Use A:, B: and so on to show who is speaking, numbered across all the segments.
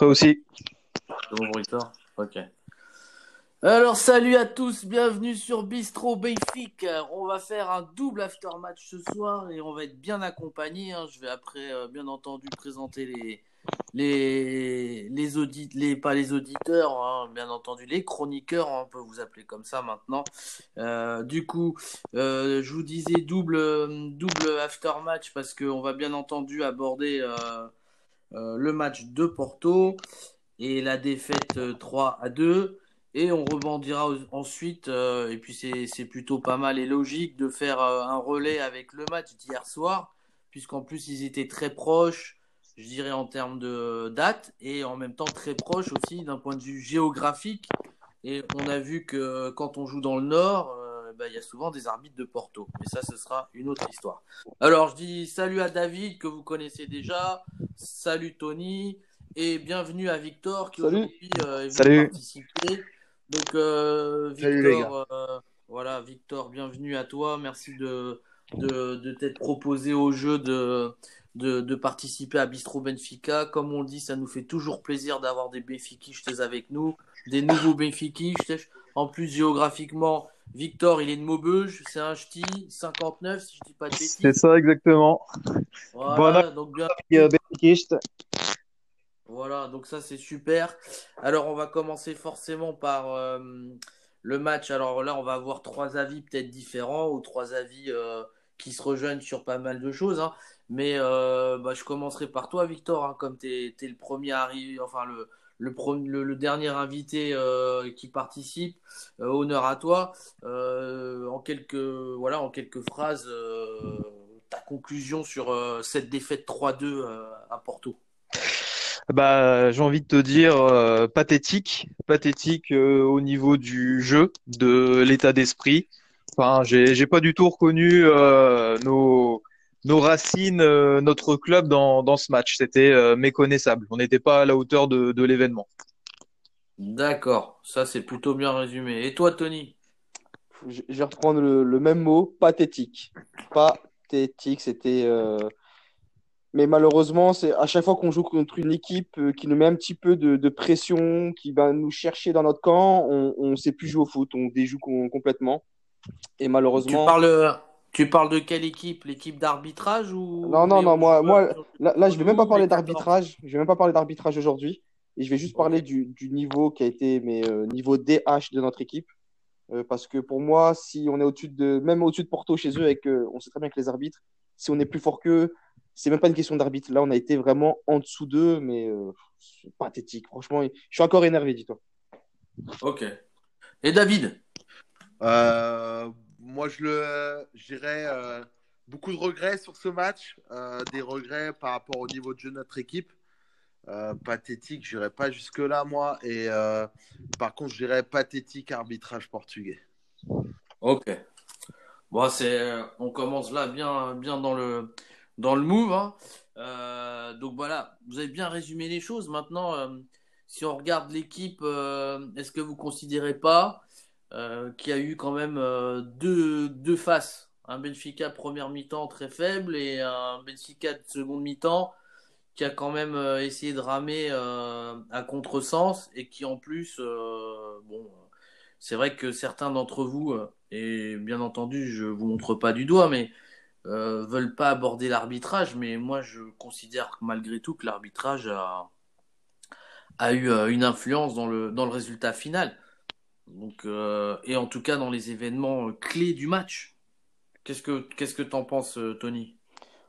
A: Aussi.
B: Alors, salut à tous, bienvenue sur Bistro Benfica. On va faire un double after match ce soir et on va être bien accompagné. Hein. Je vais après, euh, bien entendu, présenter les, les, les auditeurs, les, pas les auditeurs, hein, bien entendu, les chroniqueurs, on peut vous appeler comme ça maintenant. Euh, du coup, euh, je vous disais double, double after match parce qu'on va bien entendu aborder le match de Porto et la défaite 3 à 2. Et on rebondira ensuite, euh, et puis c'est plutôt pas mal et logique de faire euh, un relais avec le match d'hier soir, puisqu'en plus ils étaient très proches, je dirais en termes de date, et en même temps très proches aussi d'un point de vue géographique. Et on a vu que quand on joue dans le nord, euh, bah, il y a souvent des arbitres de Porto. Mais ça, ce sera une autre histoire. Alors je dis salut à David, que vous connaissez déjà, salut Tony, et bienvenue à Victor qui aujourd'hui est venu participer. Donc, euh, Victor, euh, voilà, Victor, bienvenue à toi. Merci de, de, de t'être proposé au jeu de, de, de, participer à Bistro Benfica. Comme on dit, ça nous fait toujours plaisir d'avoir des Benfiquistes avec nous, des nouveaux Benfiquistes. En plus, géographiquement, Victor, il est de Maubeuge, c'est un ch'ti, 59, si je dis pas de bêtises.
A: C'est ça, exactement.
B: Voilà, donc bien. Voilà, donc ça c'est super. Alors on va commencer forcément par euh, le match. Alors là, on va avoir trois avis peut-être différents ou trois avis euh, qui se rejoignent sur pas mal de choses. Hein. Mais euh, bah, je commencerai par toi, Victor, hein, comme tu es, le premier arrivé, enfin le, le, dernier invité qui participe. honneur à toi. en, quelques, voilà, en quelques phrases, ta conclusion sur cette défaite 3-2 à Porto.
A: Bah, j'ai envie de te dire euh, pathétique, pathétique euh, au niveau du jeu, de l'état d'esprit. Enfin, j'ai, pas du tout reconnu euh, nos nos racines, notre club dans dans ce match. C'était méconnaissable. On n'était pas à la hauteur de de l'événement.
B: D'accord, ça c'est plutôt bien résumé. Et toi, Tony?
C: Je vais reprendre le, le même mot, pathétique. Pathétique, c'était mais malheureusement, c'est à chaque fois qu'on joue contre une équipe euh, qui nous met un petit peu de, pression, qui va nous chercher dans notre camp, on ne sait plus jouer au foot, on déjoue complètement. Et malheureusement.
B: Tu parles, tu parles de quelle équipe? L'équipe d'arbitrage ou
C: Non, non, non. Moi, moi, là, là je vais même pas parler d'arbitrage. Je vais même pas parler d'arbitrage aujourd'hui. Et je vais juste parler du, du, niveau qui a été mais euh, niveau DH de notre équipe. Euh, parce que pour moi, si on est au-dessus de, même au-dessus de Porto chez eux, avec, on sait très bien que les arbitres, si on est plus fort qu'eux, c'est même pas une question d'arbitre. Là, on a été vraiment en dessous d'eux, mais euh, c'est pathétique. Franchement, je suis encore énervé, dis-toi.
B: Ok. Et David?
D: Euh, Moi, je le, dirais euh, beaucoup de regrets sur ce match, des regrets par rapport au niveau de jeu de notre équipe. pathétique, je n'irai pas jusque-là, moi. Et par contre, je dirais pathétique arbitrage portugais.
B: Ok. C'est, on commence là bien, bien dans le, dans le move. Hein. Euh, donc voilà, vous avez bien résumé les choses. Maintenant, euh, si on regarde l'équipe, euh, est-ce que vous considérez pas qu'il y a eu quand même deux, deux faces Un Benfica première mi-temps très faible et un Benfica de seconde mi-temps qui a quand même essayé de ramer à contresens et qui en plus, bon, c'est vrai que certains d'entre vous, et bien entendu, je vous montre pas du doigt, mais euh, veulent pas aborder l'arbitrage, mais moi je considère malgré tout que l'arbitrage a, a eu euh, une influence dans le, dans le résultat final. Donc, euh, et en tout cas dans les événements clés du match. Qu'est-ce que qu'est-ce que penses, Tony?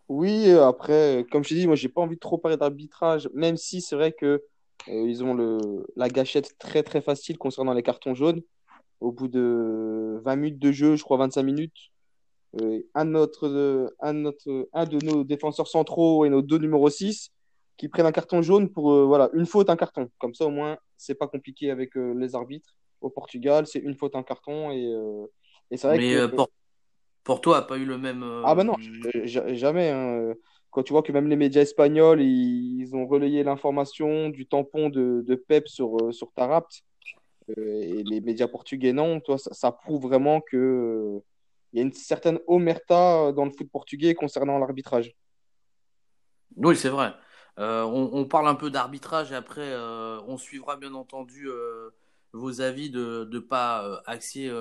C: Oui, après, comme je t'ai dit, moi j'ai pas envie de trop parler d'arbitrage, même si c'est vrai que ils ont le, la gâchette très très facile concernant les cartons jaunes. Au bout de 20 minutes de jeu, je crois 25 minutes, euh, un, un, un de nos défenseurs centraux et nos deux numéros 6 qui prennent un carton jaune pour euh, voilà, une faute, un carton. Comme ça, au moins, c'est pas compliqué avec euh, les arbitres. Au Portugal, c'est une faute, un carton. Et, et c'est vrai
B: Mais que, pour, toi, n'a pas eu le même.
C: Ah, bah non, jamais. Hein. Quand tu vois que même les médias espagnols, ils, ont relayé l'information du tampon de, de Pep sur, sur Tarapt, et les médias portugais, non, toi, ça, ça prouve vraiment que il y a une certaine omerta euh, dans le foot portugais concernant l'arbitrage.
B: Oui, c'est vrai. Euh, on, parle un peu d'arbitrage et après, euh, on suivra bien entendu euh, vos avis de ne pas axer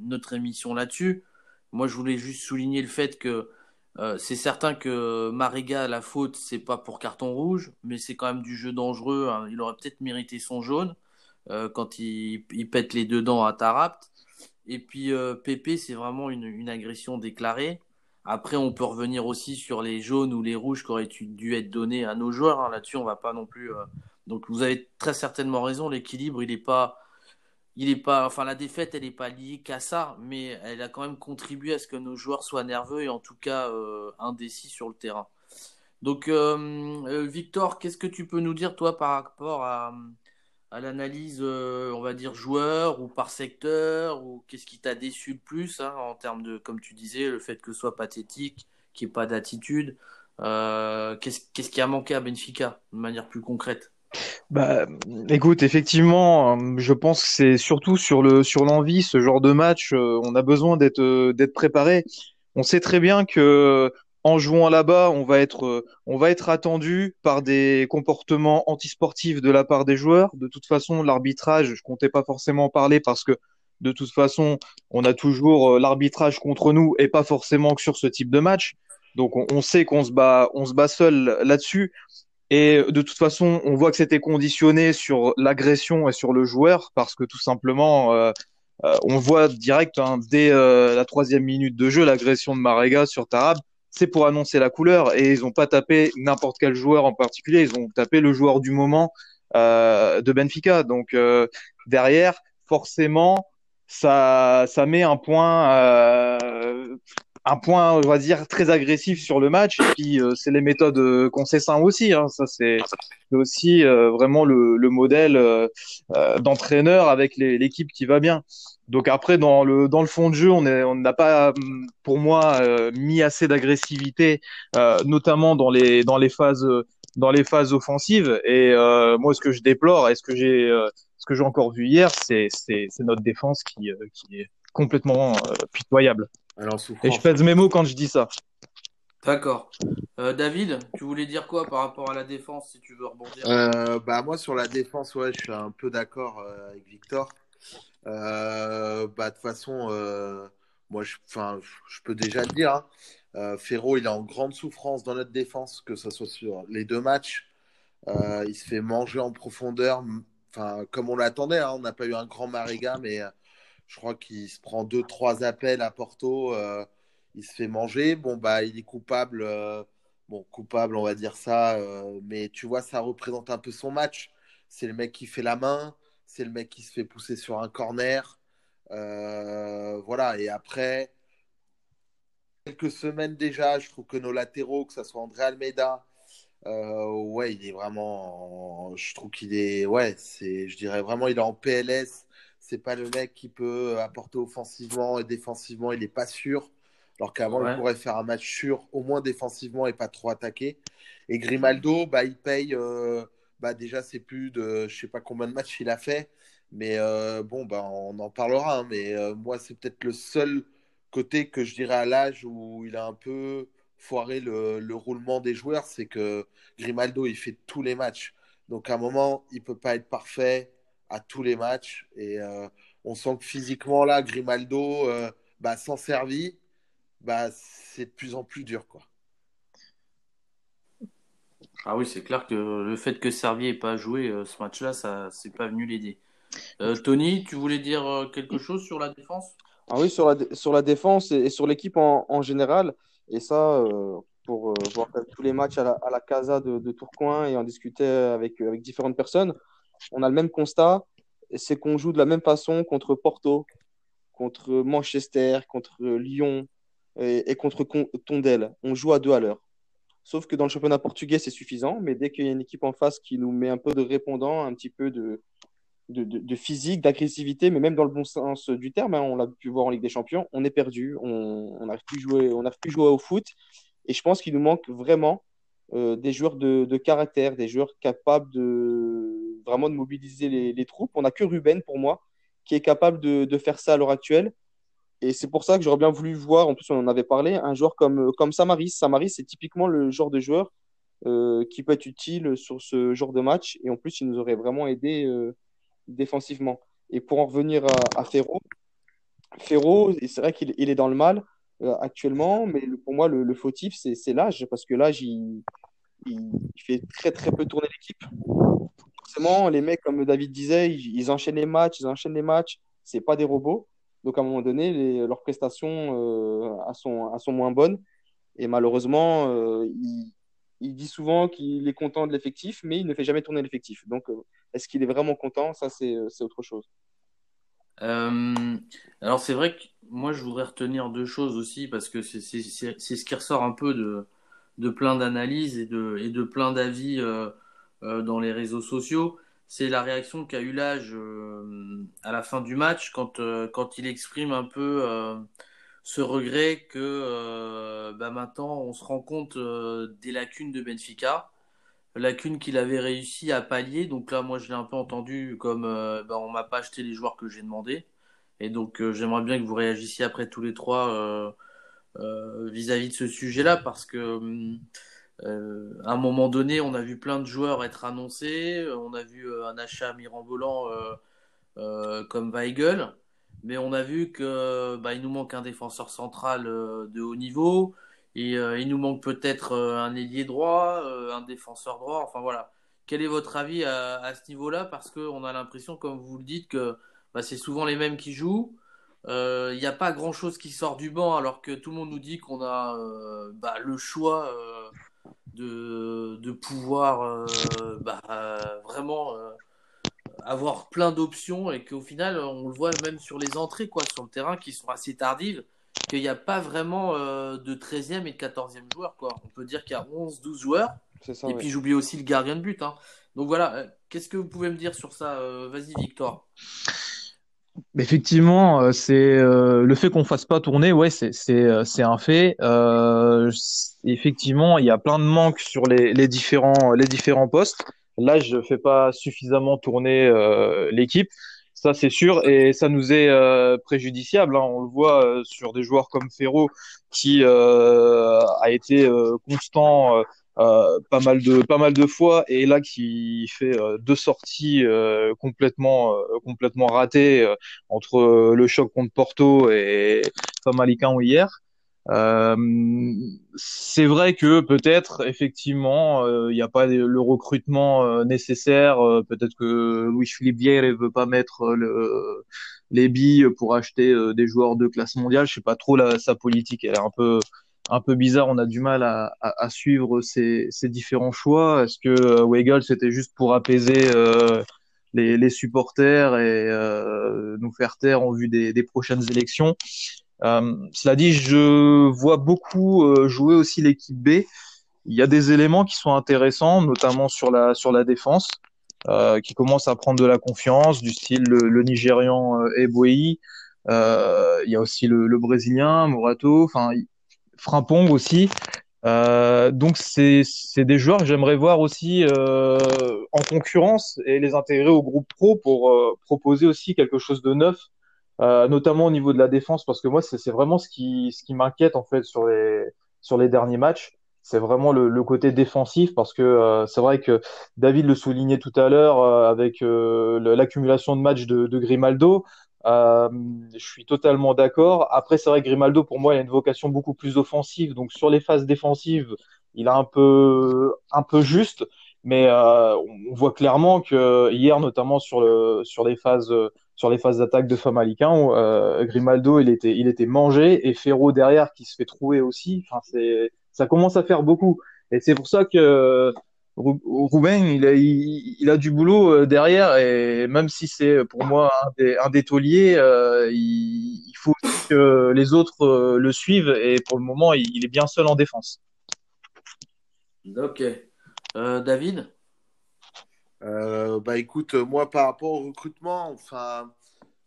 B: notre émission là-dessus. Moi, je voulais juste souligner le fait que c'est certain que Mariga, la faute, c'est pas pour carton rouge, mais c'est quand même du jeu dangereux. Hein. Il aurait peut-être mérité son jaune quand il, pète les deux dents à Tarapt. Et puis Pépé, c'est vraiment une agression déclarée. Après, on peut revenir aussi sur les jaunes ou les rouges qui auraient dû être donnés à nos joueurs. Hein. Là-dessus, on va pas non plus. Euh, donc, vous avez très certainement raison. L'équilibre, il n'est pas, il est pas. Enfin, la défaite, elle n'est pas liée qu'à ça, mais elle a quand même contribué à ce que nos joueurs soient nerveux et en tout cas euh, indécis sur le terrain. Donc, euh, Victor, qu'est-ce que tu peux nous dire toi par rapport à, l'analyse, euh, on va dire, joueur ou par secteur ou Qu'est-ce qui t'a déçu le plus hein, en termes de, comme tu disais, le fait que ce soit pathétique, qu'il n'y ait pas d'attitude euh, Qu'est-ce qui a manqué à Benfica de manière plus concrète?
A: Bah, écoute, effectivement, je pense que c'est surtout sur le sur l'envie, ce genre de match, euh, on a besoin d'être d'être préparé. On sait très bien que en jouant là-bas, on va être, euh, on va être attendu par des comportements antisportifs de la part des joueurs. De toute façon, l'arbitrage, je comptais pas forcément en parler parce que de toute façon, on a toujours euh, l'arbitrage contre nous et pas forcément que sur ce type de match. Donc, on, sait qu'on se bat, on se bat seul là-dessus. Et de toute façon, on voit que c'était conditionné sur l'agression et sur le joueur parce que tout simplement, euh, on voit direct hein, dès la troisième minute de jeu l'agression de Marega sur Tarab c'est pour annoncer la couleur et ils n'ont pas tapé n'importe quel joueur en particulier, ils ont tapé le joueur du moment euh, de Benfica. Donc euh, derrière, forcément, ça, ça met un point, euh, un point, on va dire, très agressif sur le match. Et puis c'est les méthodes Concessin aussi. Hein. Ça c'est aussi vraiment le, le modèle d'entraîneur avec l'équipe qui va bien. Donc après, dans le, dans le fond de jeu, on n'a on pas, pour moi, euh, mis assez d'agressivité, euh, notamment dans les, dans, les phases, dans les phases offensives. Et euh, moi, ce que je déplore et ce que j'ai ce que j'ai encore vu hier, c'est notre défense qui, qui est complètement pitoyable. Et je pèse mes mots quand je dis ça.
B: D'accord. David, tu voulais dire quoi par rapport à la défense, si tu veux rebondir?
D: Bah Moi, sur la défense, ouais, je suis un peu d'accord avec Victor. Euh, bah, de toute façon, euh, moi, je, je peux déjà le dire. Hein. Euh, Ferro, il est en grande souffrance dans notre défense, que ce soit sur les deux matchs. il se fait manger en profondeur, enfin, comme on l'attendait. Hein. On n'a pas eu un grand Mariga, mais je crois qu'il se prend deux, trois appels à Porto. il se fait manger. Bon, bah, il est coupable. bon, coupable, on va dire ça. mais tu vois, ça représente un peu son match. C'est le mec qui fait la main c'est le mec qui se fait pousser sur un corner. Euh, voilà, et après, quelques semaines déjà, je trouve que nos latéraux, que ce soit André Almeida, euh, ouais, il est vraiment. Je trouve qu'il est. Ouais, c'est, je dirais vraiment, il est en PLS. C'est pas le mec qui peut apporter offensivement et défensivement, il n'est pas sûr. Alors qu'avant, il pourrait faire un match sûr, au moins défensivement et pas trop attaqué. Et Grimaldo, bah, il paye. Euh, bah déjà c'est plus de je sais pas combien de matchs il a fait mais euh, bon bah on en parlera hein, mais euh, moi c'est peut-être le seul côté que je dirais à l'âge où il a un peu foiré le, le roulement des joueurs c'est que Grimaldo il fait tous les matchs donc à un moment il peut pas être parfait à tous les matchs et euh, on sent que physiquement là Grimaldo bah, s'en servit bah c'est de plus en plus dur quoi
B: ah oui, c'est clair que le fait que Servier n'ait pas joué euh, ce match-là, ça c'est pas venu l'aider. Euh, Tony, tu voulais dire euh, quelque chose sur la défense?
C: Ah Oui, sur la, sur la défense et, sur l'équipe en, en, général. Et ça, pour voir tous les matchs à la, à la Casa de, de, Tourcoing et en discuter avec, avec différentes personnes, on a le même constat c'est qu'on joue de la même façon contre Porto, contre Manchester, contre Lyon et, contre Tondel. On joue à deux à l'heure. Sauf que dans le championnat portugais, c'est suffisant. Mais dès qu'il y a une équipe en face qui nous met un peu de répondant, un petit peu de, de, physique, d'agressivité, mais même dans le bon sens du terme, hein, on l'a pu voir en Ligue des Champions, on est perdu. On n'arrive plus, jouer, on plus jouer au foot. Et je pense qu'il nous manque vraiment euh, des joueurs de, caractère, des joueurs capables de vraiment de mobiliser les, troupes. On n'a que Ruben, pour moi, qui est capable de, faire ça à l'heure actuelle. Et c'est pour ça que j'aurais bien voulu voir, en plus on en avait parlé, un joueur comme, comme Samaris. Samaris, c'est typiquement le genre de joueur qui peut être utile sur ce genre de match. Et en plus, il nous aurait vraiment aidé défensivement. Et pour en revenir à, Ferro, Ferro, c'est vrai qu'il est dans le mal actuellement, mais pour moi, le, fautif, c'est l'âge, parce que l'âge, il, fait très très peu tourner l'équipe. Forcément, les mecs, comme David disait, ils, enchaînent les matchs, ils enchaînent les matchs, c'est pas des robots. Donc à un moment donné, leurs prestations euh, sont, moins bonnes. Et malheureusement, euh, il, dit souvent qu'il est content de l'effectif, mais il ne fait jamais tourner l'effectif. Donc euh, est-ce qu'il est vraiment content? Ça, c'est autre chose.
B: alors c'est vrai que moi, je voudrais retenir deux choses aussi, parce que c'est ce qui ressort un peu de, plein d'analyses et de, plein d'avis dans les réseaux sociaux. C'est la réaction qu'a eu l'âge euh, à la fin du match quand, quand il exprime un peu ce regret que bah maintenant on se rend compte des lacunes de Benfica, lacunes qu'il avait réussi à pallier. Donc là, moi, je l'ai un peu entendu comme bah, on m'a pas acheté les joueurs que j'ai demandé. Et donc, j'aimerais bien que vous réagissiez après tous les trois euh, vis-à-vis de ce sujet-là parce que euh, à un moment donné, on a vu plein de joueurs être annoncés, on a vu euh, un achat mirambolant comme Weigel, mais on a vu que bah, il nous manque un défenseur central de haut niveau et il nous manque peut-être un ailier droit, un défenseur droit. Enfin voilà. Quel est votre avis à, ce niveau-là? Parce qu'on a l'impression, comme vous le dites, que bah, c'est souvent les mêmes qui jouent. Il euh, n'y a pas grand chose qui sort du banc alors que tout le monde nous dit qu'on a euh, bah, le choix euh, de, de, pouvoir bah, vraiment avoir plein d'options et qu'au final on le voit même sur les entrées quoi, sur le terrain qui sont assez tardives qu'il n'y a pas vraiment de 13e et de 14e joueur. Quoi. On peut dire qu'il y a 11, 12 joueurs. et puis j'oublie aussi le gardien de but. Hein. Donc voilà, qu'est-ce que vous pouvez me dire sur ça Vas-y Victor.
A: Effectivement, euh, c'est euh, le fait qu'on fasse pas tourner, ouais, c'est c'est euh, un fait. Euh, effectivement, il y a plein de manques sur les, les différents les différents postes. Là, je fais pas suffisamment tourner l'équipe, ça c'est sûr, et ça nous est préjudiciable. Hein. On le voit sur des joueurs comme Ferro qui a été constant euh, pas mal de pas mal de fois et là qui fait euh, deux sorties euh, complètement complètement ratées entre le choc contre Porto et Famalicão hier. c'est vrai que peut-être effectivement il n'y a pas le recrutement nécessaire. peut-être que Louis Philippe Vieira veut pas mettre le, les billes pour acheter des joueurs de classe mondiale. Je sais pas trop la, sa politique. Elle est un peu un peu bizarre. On a du mal à, à, suivre ces, ces, différents choix. Est-ce que euh, Weigel c'était juste pour apaiser euh, les, les, supporters et euh, nous faire taire en vue des, des prochaines élections? Euh, Cela dit, je vois beaucoup euh, jouer aussi l'équipe B. Il y a des éléments qui sont intéressants, notamment sur la sur la défense. Euh, qui commence à prendre de la confiance, du style le, le Nigérian. Euh, il y a aussi le, le Brésilien Morato. Frimpong aussi. Euh, donc c'est des joueurs que j'aimerais voir aussi euh, en concurrence et les intégrer au groupe pro pour euh, proposer aussi quelque chose de neuf, euh, notamment au niveau de la défense parce que moi c'est vraiment ce qui ce qui m'inquiète en fait sur les sur les derniers matchs. C'est vraiment le, le, côté défensif parce que euh, c'est vrai que David le soulignait tout à l'heure avec l'accumulation de matchs de, de Grimaldo. Euh, je suis totalement d'accord. Après, c'est vrai que Grimaldo, pour moi, il a une vocation beaucoup plus offensive. Donc, sur les phases défensives, il a un peu, un peu juste. Mais euh, on voit clairement que hier, notamment sur, le, sur les phases, sur les phases d'attaque de Famalicão, euh, Grimaldo, il était, il était mangé et Ferro derrière qui se fait trouver aussi. Enfin, c'est, ça commence à faire beaucoup. Et c'est pour ça que Roubain, il a, il, a, du boulot euh, derrière et même si c'est pour moi un des, un des tauliers, euh, il, faut que les autres euh, le suivent et pour le moment, il, est bien seul en défense.
B: Ok. David?
D: Bah écoute, moi par rapport au recrutement, enfin,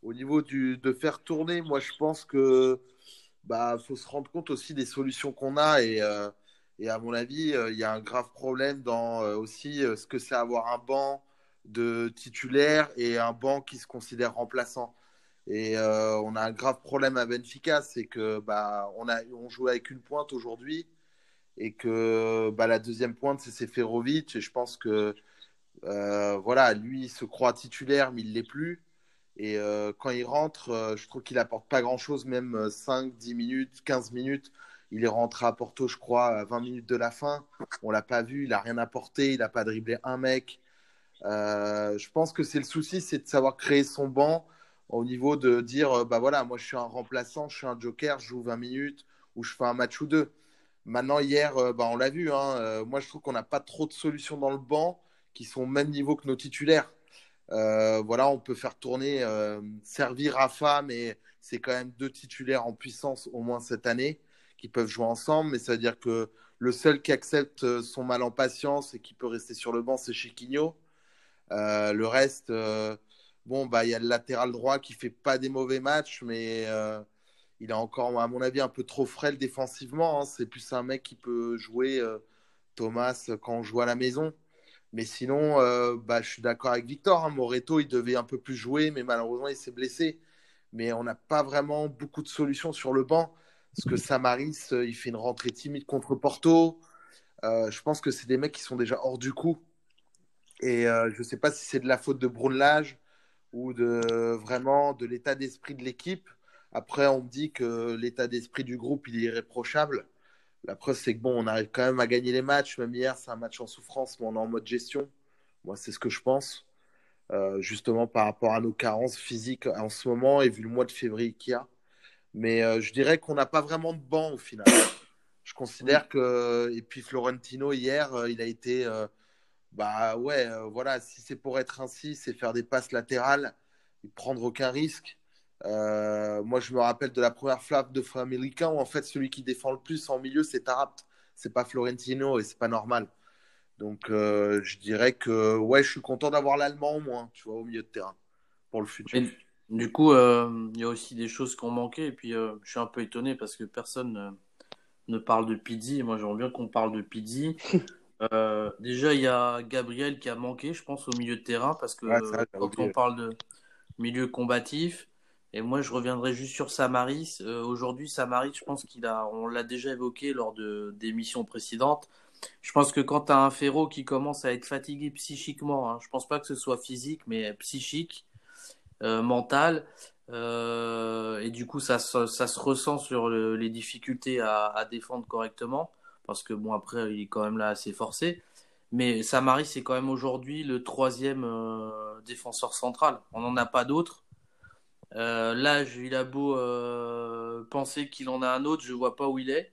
D: au niveau du, de faire tourner, moi je pense que bah faut se rendre compte aussi des solutions qu'on a et et à mon avis, euh, il y a un grave problème dans euh, aussi euh, ce que c'est avoir un banc de titulaire et un banc qui se considère remplaçant. Et on a un grave problème à Benfica, c'est que bah on a on joue avec une pointe aujourd'hui et que bah, la deuxième pointe, c'est Seferovic. Et je pense que voilà, lui, il se croit titulaire, mais il ne l'est plus. Et quand il rentre, je trouve qu'il apporte pas grand-chose, même 5, 10 minutes, 15 minutes. Il est rentré à Porto, je crois, à 20 minutes de la fin. On l'a pas vu, il n'a rien apporté, il n'a pas dribblé un mec. je pense que c'est le souci, c'est de savoir créer son banc au niveau de dire, bah voilà, moi je suis un remplaçant, je suis un joker, je joue 20 minutes ou je fais un match ou deux. Maintenant, hier, bah, on l'a vu, hein, moi je trouve qu'on n'a pas trop de solutions dans le banc qui sont au même niveau que nos titulaires. Euh, voilà, on peut faire tourner, euh, servir Rafa, mais c'est quand même deux titulaires en puissance au moins cette année qui peuvent jouer ensemble. Mais ça veut dire que le seul qui accepte euh, son mal en patience et qui peut rester sur le banc, c'est Chiquinho. le reste, bon, bah, il y a le latéral droit qui fait pas des mauvais matchs, mais il est encore, à mon avis, un peu trop frêle défensivement. Hein. C'est plus un mec qui peut jouer Thomas quand on joue à la maison. Mais sinon, euh, bah, je suis d'accord avec Victor. Hein. Moreto, il devait un peu plus jouer, mais malheureusement, il s'est blessé. Mais on n'a pas vraiment beaucoup de solutions sur le banc. Parce que Samaris, euh, il fait une rentrée timide contre Porto. Euh, je pense que c'est des mecs qui sont déjà hors du coup. Et je ne sais pas si c'est de la faute de Brunlage ou de vraiment de l'état d'esprit de l'équipe. Après, on me dit que l'état d'esprit du groupe, il est irréprochable. La preuve, c'est que bon, on arrive quand même à gagner les matchs. Même hier, c'est un match en souffrance, mais on est en mode gestion. Moi, c'est ce que je pense. Euh, justement par rapport à nos carences physiques en ce moment et vu le mois de février qu'il y a. Mais euh, je dirais qu'on n'a pas vraiment de banc au final. Je considère que. Et puis Florentino, hier, euh, il a été. bah ouais, voilà, si c'est pour être ainsi, c'est faire des passes latérales et prendre aucun risque. Euh, moi, je me rappelle de la première flap de Frère Américain où en fait celui qui défend le plus en milieu c'est Tarapt, c'est pas Florentino et c'est pas normal. Donc euh, je dirais que ouais, je suis content d'avoir l'allemand au moins, tu vois, au milieu de terrain pour le futur.
B: Du coup, euh, il y a aussi des choses qui ont manqué et puis je suis un peu étonné parce que personne ne parle de Pizzi. Moi, j'aimerais bien qu'on parle de Pizzi. déjà, il y a Gabriel qui a manqué, je pense, au milieu de terrain parce que quand on parle de milieu combatif, et moi, je reviendrai juste sur Samaris. Euh, aujourd'hui, Samaris, je pense qu'il a, on l'a déjà évoqué lors de d'émissions précédentes. Je pense que quand tu as un Ferro qui commence à être fatigué psychiquement, hein, je pense pas que ce soit physique, mais psychique, euh, mental, euh, et du coup, ça, ça, se ressent sur les difficultés à, défendre correctement, parce que bon, après, il est quand même là assez forcé. Mais Samaris, c'est quand même aujourd'hui le troisième défenseur central. On n'en a pas d'autres. Euh, là, il a beau euh, penser qu'il en a un autre, je vois pas où il est.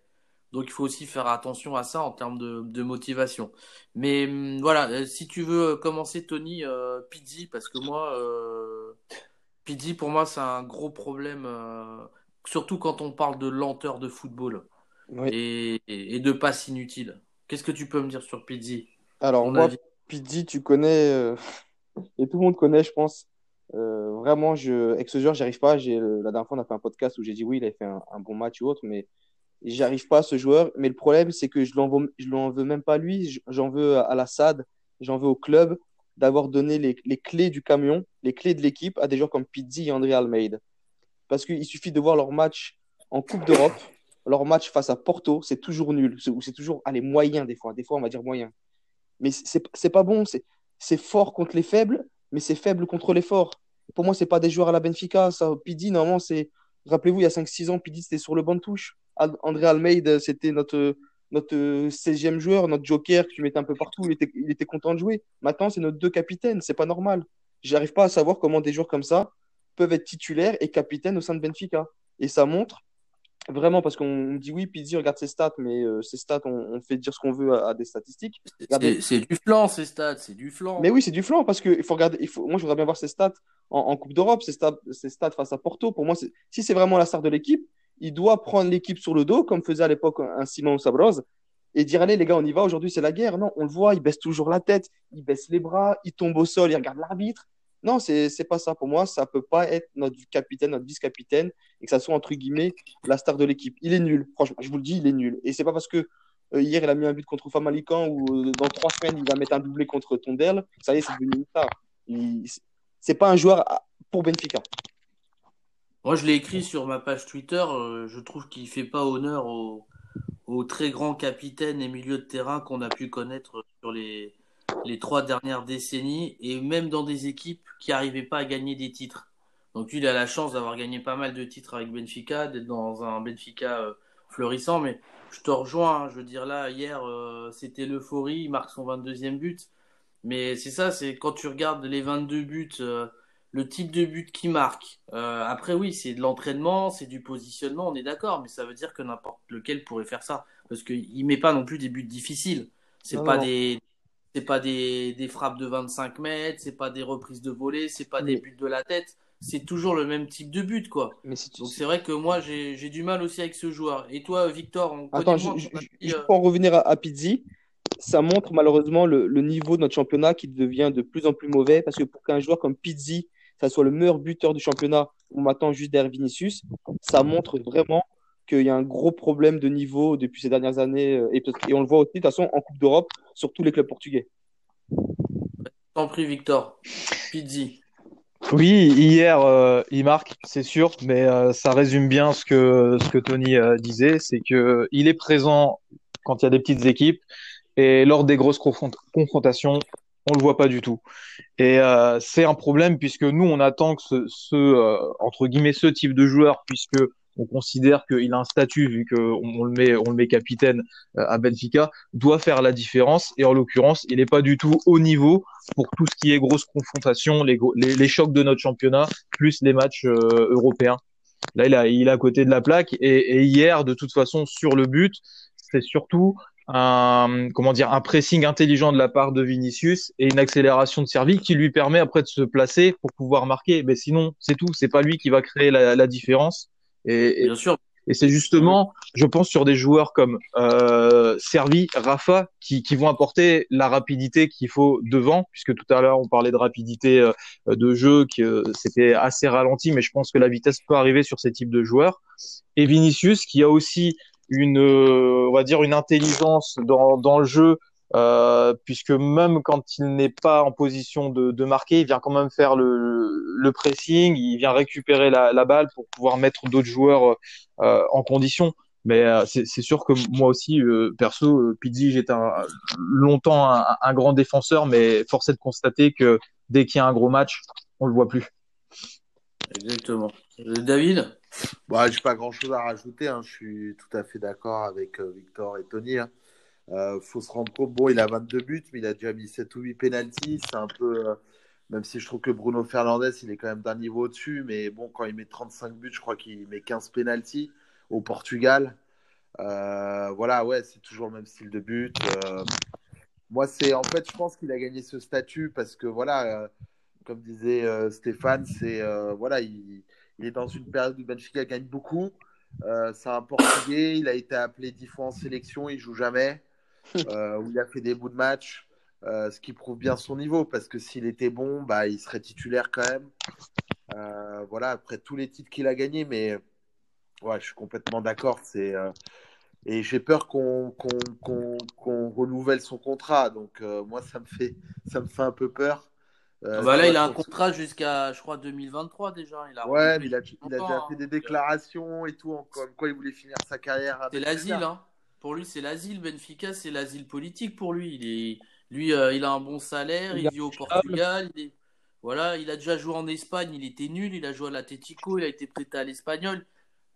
B: Donc il faut aussi faire attention à ça en termes de, motivation. Mais hum, voilà, euh, si tu veux commencer, Tony, euh, Pizzi, parce que moi, euh, Pizzi, pour moi, c'est un gros problème, surtout quand on parle de lenteur de football et, et, de passes inutiles. Qu'est-ce que tu peux me dire sur Pizzi
C: Alors, moi, Pizzi, tu connais, et tout le monde connaît, je pense, euh, vraiment, je, avec ce joueur, j'arrive pas. La dernière fois, on a fait un podcast où j'ai dit oui, il a fait un, bon match ou autre, mais j'arrive pas à ce joueur. Mais le problème, c'est que je je l'en veux même pas lui. J'en veux à la SAD, j'en veux au club d'avoir donné les, les, clés du camion, les clés de l'équipe à des joueurs comme Pizzi et André Almeida. Parce qu'il suffit de voir leur match en Coupe d'Europe, leur match face à Porto, c'est toujours nul, ou c'est toujours allez, moyen des fois. Des fois, on va dire moyen. Mais c'est, pas bon, c'est, fort contre les faibles, mais c'est faible contre l'effort. Pour moi, c'est pas des joueurs à la Benfica. Ça, Pidi, normalement, c'est. Rappelez-vous, il y a 5-6 ans, Pidi, c'était sur le banc de touche. André Almeida, c'était notre, notre 16e joueur, notre joker que tu mettais un peu partout. Il était, il était content de jouer. Maintenant, c'est nos deux capitaines. C'est pas normal. J'arrive pas à savoir comment des joueurs comme ça peuvent être titulaires et capitaines au sein de Benfica. Et ça montre Vraiment, parce qu'on dit oui, Pizzi regarde ses stats, mais euh, ses stats, on, fait dire ce qu'on veut à, des statistiques.
B: C'est du flanc, ses stats, c'est du flanc.
C: Mais oui, c'est du flanc, parce que il faut regarder. Il faut, moi, je voudrais bien voir ses stats en, Coupe d'Europe, ses stats, ses stats face à Porto. Pour moi, si c'est vraiment la star de l'équipe, il doit prendre l'équipe sur le dos, comme faisait à l'époque un Simon Sabroz, et dire allez, les gars, on y va, aujourd'hui, c'est la guerre. Non, on le voit, il baisse toujours la tête, il baisse les bras, il tombe au sol, il regarde l'arbitre. Non, c'est n'est pas ça. Pour moi, ça peut pas être notre capitaine, notre vice-capitaine, et que ça soit entre guillemets la star de l'équipe. Il est nul. Franchement, je vous le dis, il est nul. Et c'est pas parce que euh, hier il a mis un but contre Famalican ou euh, dans trois semaines il va mettre un doublé contre Tondel, ça y est, c'est devenu une star. C'est pas un joueur pour Benfica.
B: Moi, je l'ai écrit sur ma page Twitter. Euh, je trouve qu'il fait pas honneur au, aux très grands capitaines et milieux de terrain qu'on a pu connaître sur les, les trois dernières décennies et même dans des équipes qui n'arrivaient pas à gagner des titres. Donc lui, il a la chance d'avoir gagné pas mal de titres avec Benfica, d'être dans un Benfica euh, florissant, mais je te rejoins, hein. je veux dire là, hier, euh, c'était l'euphorie, il marque son 22e but, mais c'est ça, c'est quand tu regardes les 22 buts, euh, le type de but qu'il marque. après, oui, c'est de l'entraînement, c'est du positionnement, on est d'accord, mais ça veut dire que n'importe lequel pourrait faire ça, parce qu'il met pas non plus des buts difficiles. C'est pas des c'est pas des, des, frappes de 25 mètres, c'est pas des reprises de volée, c'est pas des buts de la tête. C'est toujours le même type de but, quoi. Mais Donc c'est vrai que moi, j'ai du mal aussi avec ce joueur. Et toi, Victor, on
C: Attends, je, je, je, peux en revenir à, à Pizzi. Ça montre malheureusement le, le, niveau de notre championnat qui devient de plus en plus mauvais. Parce que pour qu'un joueur comme Pizzi, ça soit le meilleur buteur du championnat, on m'attend juste derrière Vinicius, ça montre vraiment qu'il y a un gros problème de niveau depuis ces dernières années. Euh, et, et on le voit aussi, de toute façon, en Coupe d'Europe, sur tous les clubs portugais.
B: T'en prie, Victor. Pizzi.
A: Oui, hier, euh, il marque, c'est sûr, mais euh, ça résume bien ce que, ce que Tony disait, c'est que il est présent quand il y a des petites équipes et lors des grosses confrontations, on le voit pas du tout. Et c'est un problème puisque nous, on attend que ce, ce entre guillemets, ce type de joueur, puisque on considère qu'il a un statut vu qu'on on le met, on le met capitaine euh, à Benfica, doit faire la différence. Et en l'occurrence, il n'est pas du tout au niveau pour tout ce qui est grosse confrontation, les, les, chocs de notre championnat, plus les matchs euh, européens. Là, il, est à côté de la plaque. Et hier, de toute façon, sur le but, c'est surtout un comment dire un pressing intelligent de la part de Vinicius et une accélération de service qui lui permet après de se placer pour pouvoir marquer. Mais sinon, c'est tout. C'est pas lui qui va créer la, la différence. Et, Bien sûr. Et c'est justement, je pense, sur des joueurs comme euh, Servi, Rafa, qui, qui, vont apporter la rapidité qu'il faut devant, puisque tout à l'heure on parlait de rapidité euh, de jeu, que euh, c'était assez ralenti, mais je pense que la vitesse peut arriver sur ces types de joueurs. Et Vinicius, qui a aussi une, euh, on va dire, une intelligence dans, dans le jeu euh, puisque même quand il n'est pas en position de, de, marquer, il vient quand même faire le, le pressing, il vient récupérer la, la balle pour pouvoir mettre d'autres joueurs euh, en condition. Mais euh, c'est sûr que moi aussi, euh, perso, euh, Pizzi, j'étais longtemps un, un, grand défenseur, mais force est de constater que dès qu'il y a un gros match, on le voit plus.
B: Exactement. David?
D: Bah, J'ai pas grand chose à rajouter, hein. je suis tout à fait d'accord avec Victor et Tony. Hein. Euh, faut se rendre compte, bon, il a 22 buts, mais il a déjà mis 7 ou 8 pénalties. C'est un peu. Euh, même si je trouve que Bruno Fernandez, il est quand même d'un niveau au-dessus, mais bon, quand il met 35 buts, je crois qu'il met 15 pénalties au Portugal. Euh, voilà, ouais, c'est toujours le même style de but. Euh, moi, c'est en fait, je pense qu'il a gagné ce statut parce que voilà, euh, comme disait Stéphane, c'est voilà, il, il, est dans une période où Benfica gagne beaucoup. c'est un Portugais, il a été appelé 10 fois en sélection, il joue jamais. euh, il a fait des bouts de match, euh, ce qui prouve bien son niveau, parce que s'il était bon, bah, il serait titulaire quand même. Euh, voilà, après tous les titres qu'il a gagnés, mais ouais, je suis complètement d'accord. Euh, et j'ai peur qu'on qu'on qu'on renouvelle son contrat, donc euh, moi ça me fait ça me fait un peu peur.
B: Euh, bah là, il a un contrat jusqu'à, je crois, 2023 déjà.
D: Il a ouais, mais il a, il a déjà fait des déclarations et tout, comme quoi il voulait finir sa carrière.
B: C'est l'asile, hein. Pour lui, c'est l'asile. Benfica, c'est l'asile politique pour lui. Il est, lui, euh, il a un bon salaire, il, vit au Portugal. Il est, voilà, il a déjà joué en Espagne, il était nul. Il a joué à l'Atletico, il a été prêté à l'Espagnol.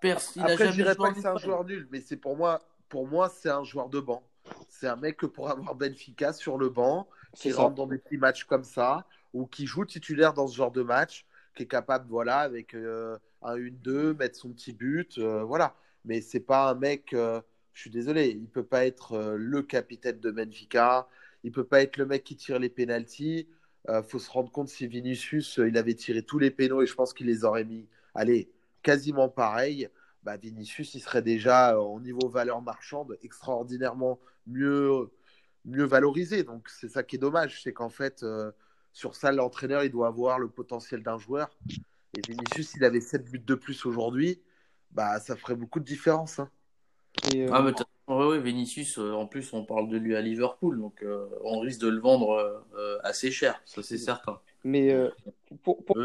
D: Pers il Après, je dirais pas que c'est un joueur nul, mais c'est pour moi, pour moi, c'est un joueur de banc. C'est un mec que pour avoir Benfica sur le banc, qui rentre dans des petits matchs comme ça, ou qui joue titulaire dans ce genre de match, qui est capable, voilà, avec euh, un 1-2, mettre son petit but, euh, voilà. Mais c'est pas un mec je suis désolé, il peut pas être euh, le capitaine de Benfica, il peut pas être le mec qui tire les pénalties. Euh, faut se rendre compte si Vinicius, euh, il avait tiré tous les pénaux et je pense qu'il les aurait mis, allez, quasiment pareil. Bah, Vinicius, il serait déjà au niveau valeur marchande extraordinairement mieux, mieux valorisé. Donc c'est ça qui est dommage, c'est qu'en fait, sur ça, l'entraîneur, il doit avoir le potentiel d'un joueur. Et Vinicius, il avait 7 buts de plus aujourd'hui, bah, ça ferait beaucoup de différence. Hein.
B: Euh, ah, mais ouais, Vinicius, euh, en plus, on parle de lui à Liverpool, donc euh, on risque de le vendre assez cher, ça c'est certain.
C: Mais pour, pour,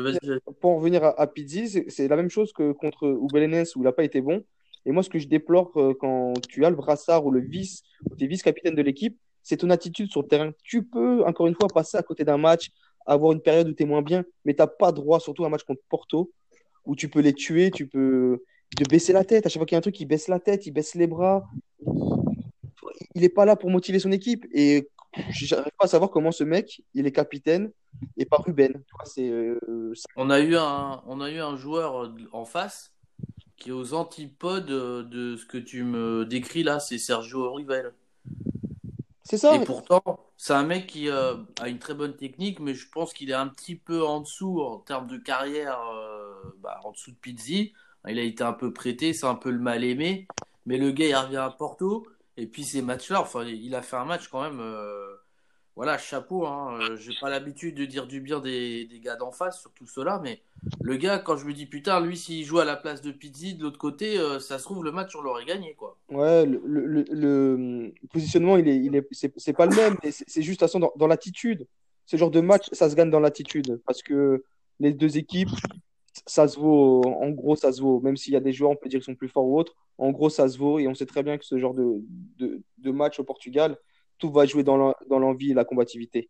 C: pour, en revenir à, à Pizzi, c'est la même chose que contre Oubelenes où il n'a pas été bon. Et moi, ce que je déplore euh, quand tu as le brassard ou le vice, ou tu es vice-capitaine de l'équipe, c'est ton attitude sur le terrain. Tu peux, encore une fois, passer à côté d'un match, avoir une période où tu es moins bien, mais tu n'as pas droit, surtout un match contre Porto, où tu peux les tuer, tu peux de baisser la tête. À chaque fois qu'il y a un truc, il baisse la tête, il baisse les bras. Il n'est pas là pour motiver son équipe. Et je n'arrive pas à savoir comment ce mec, il est capitaine et pas Ruben. Euh,
B: On a eu un, on a eu un joueur en face qui est aux antipodes de ce que tu me décris là, c'est Sergio Rivel. Et pourtant, c'est un mec qui euh, a une très bonne technique, mais je pense qu'il est un petit peu en dessous en termes de carrière, euh, bah, en dessous de Pizzi. Il a été un peu prêté, c'est un peu le mal aimé, mais le gars il revient à Porto, et puis ces matchs-là, enfin, il a fait un match quand même. euh, voilà, chapeau. Hein, euh, j'ai pas l'habitude de dire du bien des, gars d'en face, surtout ceux-là, mais le gars, quand je me dis putain, lui, s'il joue à la place de Pizzi de l'autre côté, euh, ça se trouve, le match, on l'aurait gagné, quoi.
C: Ouais, le, positionnement, il est, il est, pas le même, c'est juste à son- dans, dans l'attitude. Ce genre de match, ça se gagne dans l'attitude. Parce que les deux équipes, ça se vaut. En gros, ça se vaut. Même s'il y a des joueurs, on peut dire qu'ils sont plus forts ou autres. En gros, ça se vaut. Et on sait très bien que ce genre de match au Portugal, tout va jouer dans l'en- dans l'envie et la combativité.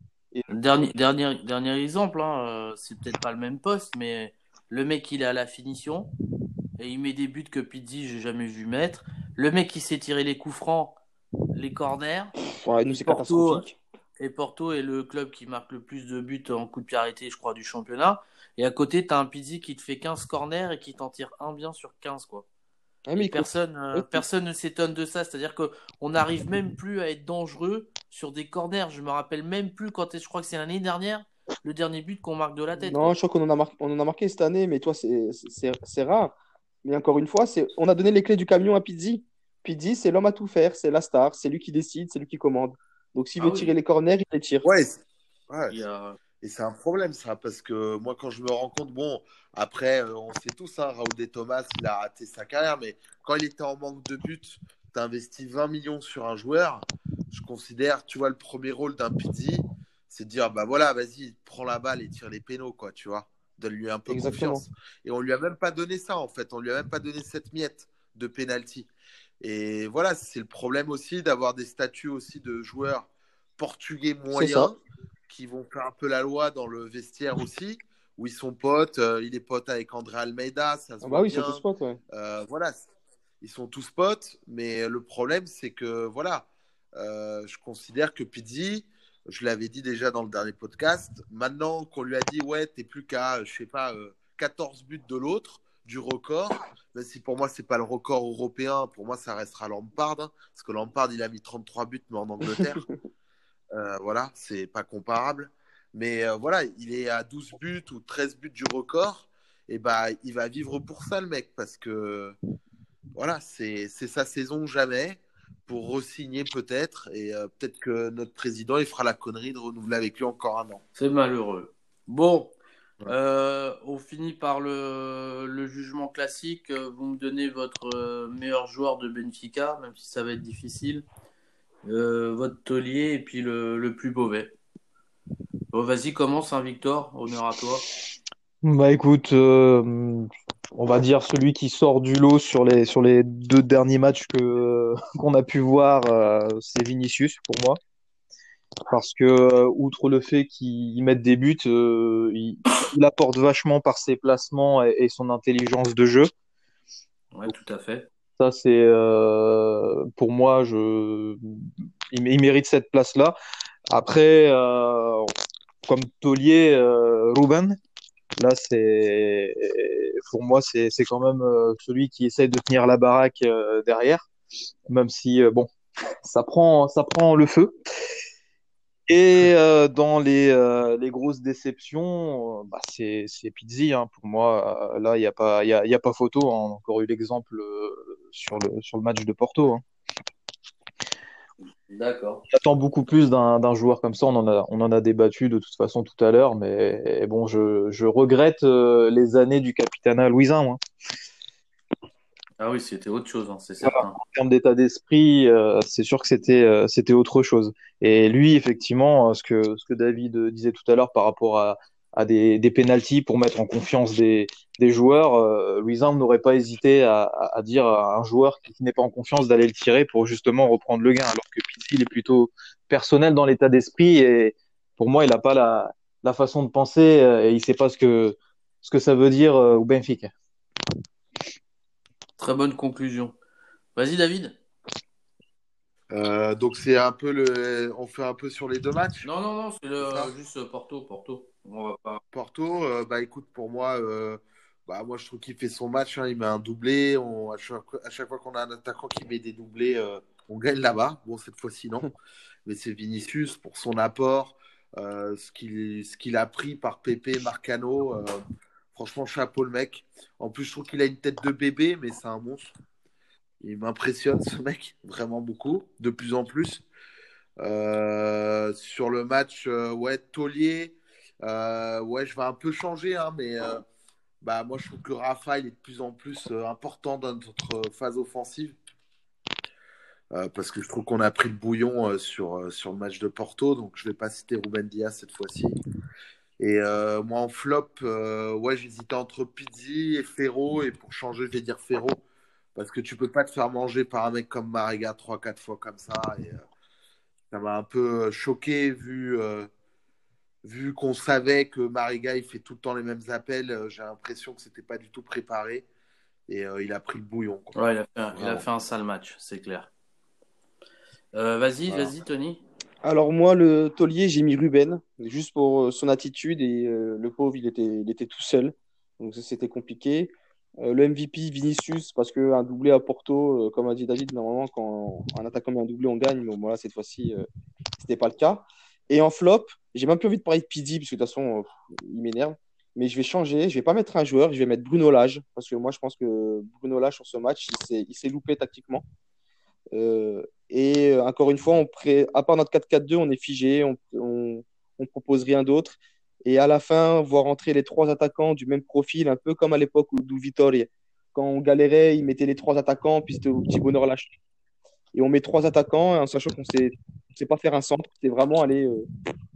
B: Dernier, dernier, dernier exemple, hein, euh, c'est peut-être pas le même poste, mais le mec, il est à la finition et il met des buts que Pizzi, j'ai jamais vu mettre. Le mec, il sait tirer les coups francs, les corners.
C: Ouais, nous, c'est catastrophique.
B: Et Porto est le club qui marque le plus de buts en coup de pied arrêté, je crois, du championnat. Et à côté, tu as un Pizzi qui te fait 15 corners et qui t'en tire un bien sur 15, quoi.
C: Mais
B: personne, euh, personne ne s'étonne de ça. C'est-à-dire qu'on n'arrive même plus à être dangereux sur des corners. Je me rappelle même plus quand je crois que c'est l'année dernière, le dernier but qu'on marque de la tête.
C: Non,
B: quoi.
C: je crois qu'on en a marqué, on en a marqué cette année, mais toi, c'est rare. Mais encore une fois, on a donné les clés du camion à Pizzi. Pizzi, c'est l'homme à tout faire, c'est la star, c'est lui qui décide, c'est lui qui commande. Donc s'il
B: Ah
C: veut
B: oui.
C: tirer les corners, il les tire.
D: Ouais, c'est- ouais.
B: Il y a-
D: Et c'est un problème, ça, parce que moi, quand je me rends compte, bon, après, euh, on sait tous, hein, Raoul De Thomas, il a raté sa carrière, mais quand il était en manque de buts, tu as investi 20 millions sur un joueur. Je considère, tu vois, le premier rôle d'un Pizzi, c'est de dire, bah voilà, vas-y, prends la balle et tire les pénaux, quoi, tu vois. Donne-lui un peu
C: Exactement.
D: confiance. Et on lui a même pas donné ça, en fait. On lui a même pas donné cette miette de penalty. Et voilà, c'est le problème aussi d'avoir des statuts aussi de joueurs portugais moyens qui vont faire un peu la loi dans le vestiaire aussi, où ils sont potes. euh, il est pote avec André Almeida, ça se
C: Ah
D: voit
C: bah oui, ils
D: bien.
C: sont tous potes, ouais.
D: Euh, voilà, ils sont tous potes, mais le problème, c'est que voilà, euh, je considère que Pizzi, je l'avais dit déjà dans le dernier podcast, maintenant qu'on lui a dit, ouais, t'es plus qu'à, je sais pas, euh, 14 buts de l'autre, du record, même si pour moi, c'est pas le record européen, pour moi, ça restera Lampard, hein, parce que Lampard, il a mis 33 buts, mais en Angleterre. Euh, voilà, c'est pas comparable. Mais euh, voilà, il est à 12 buts ou 13 buts du record. Et bah, il va vivre pour ça, le mec, parce que voilà, c'est sa saison jamais pour re-signer peut-être. Et euh, peut-être que notre président, il fera la connerie de renouveler avec lui encore un an.
B: C'est malheureux. Bon,
D: Ouais.
B: on finit par le, le jugement classique. Vous me donnez votre meilleur joueur de Benfica, même si ça va être difficile. Euh, votre taulier et puis le, le plus mauvais. Bon, vas-y, commence, hein, Victor. Honneur à toi.
A: Bah écoute, euh, on va dire celui qui sort du lot sur les, sur les deux derniers matchs que, qu'on a pu voir, euh, c'est Vinicius pour moi. Parce que, outre le fait qu'il mette des buts, il, il apporte vachement par ses placements et, et son intelligence de jeu.
B: Ouais, tout à fait.
A: Ça, c'est euh, pour moi, je, il, mérite cette place-là. Après, euh, comme taulier, euh, Ruben, là, c'est pour moi, c'est c'est quand même euh, celui qui essaye de tenir la baraque euh, derrière, même si euh, bon, ça prend ça prend le feu. Et euh, dans les, euh, les grosses déceptions, euh, bah, c'est c'est Pizzi hein, pour moi. Là, il y a pas y a, y a pas photo. hein. On a encore eu l'exemple sur le sur le match de Porto. Hein.
B: D'accord.
A: J'attends beaucoup plus d'un d'un joueur comme ça. On en a on en a débattu de toute façon tout à l'heure, mais bon, je je regrette les années du Capitana Louisin. Moi.
B: Ah oui, c'était autre chose, hein, c'est certain.
A: En termes d'état d'esprit, euh, c'est sûr que c'était euh, c'était autre chose. Et lui, effectivement, ce que ce que David disait tout à l'heure par rapport à à des, des pénalties pour mettre en confiance des, des joueurs, euh, n'aurait pas hésité à, à, dire à un joueur qui, n'est pas en confiance d'aller le tirer pour justement reprendre le gain, alors que Pizzi il est plutôt personnel dans l'état d'esprit et pour moi il n'a pas la, la façon de penser euh, et il sait pas ce que ce que ça veut dire euh, au Benfica.
B: Très bonne conclusion. Vas-y David.
D: Euh, donc c'est un peu le, on fait un peu sur les deux matchs?
B: Non non non, c'est le... juste Porto, Porto. On va pas...
D: Porto, euh, bah écoute pour moi, euh, bah moi je trouve qu'il fait son match, hein, il met un doublé. On, à, chaque, à chaque fois qu'on a un attaquant qui met des doublés, on gagne là-bas. Bon cette fois-ci non, mais c'est Vinicius pour son apport, ce qu'il ce qu'il a pris par Pepe Marcano. Franchement chapeau le mec. En plus je trouve qu'il a une tête de bébé, mais c'est un monstre. Il m'impressionne ce mec, vraiment beaucoup, de plus en plus. Euh, sur le match, euh, ouais, Taulier, euh, ouais, je vais un peu changer, hein, mais bah, moi je trouve que Rafa il est de plus en plus important dans notre phase offensive. parce que je trouve qu'on a pris le bouillon sur, le match de Porto, donc je ne vais pas citer Ruben Diaz cette fois-ci. Et moi en flop, ouais, j'hésitais entre Pizzi et Ferro, et pour changer, je vais dire Ferro parce que tu peux pas te faire manger par un mec comme Mariga 3-4 fois comme ça. Et, euh, ça m'a un peu choqué vu, euh, vu qu'on savait que Mariga il fait tout le temps les mêmes appels. Euh, j'ai l'impression que c'était pas du tout préparé et il a pris le bouillon.
B: Ouais, il a, fait un, il a fait un sale match, c'est clair. vas-y, vas-y, Tony.
C: Alors moi, le taulier, j'ai mis Ruben, juste pour son attitude et le pauvre, il était, tout seul, donc c'était compliqué. Euh, le MVP Vinicius, parce qu'un doublé à Porto, euh, comme a dit David, normalement, quand un attaquant met un doublé, on gagne. Mais bon, cette fois-ci, euh, c'était pas le cas. Et en flop, j'ai même plus envie de parler de Pidi, parce que de toute façon, il m'énerve. Mais je vais changer. Je vais pas mettre un joueur, je vais mettre Bruno Lage, parce que moi, je pense que Bruno Lage, sur ce match, il s'est loupé tactiquement. Et encore une fois, à part notre 4-4-2, on est figé, on, on, propose rien d'autre. Et à la fin, voir entrer les trois attaquants du même profil, un peu comme à l'époque où Vittoria. Quand on galérait, il mettait les trois attaquants, puis c'était au petit bonheur lâché. Et on met trois attaquants, en sachant qu'on ne sait pas faire un centre. C'est vraiment aller. Euh,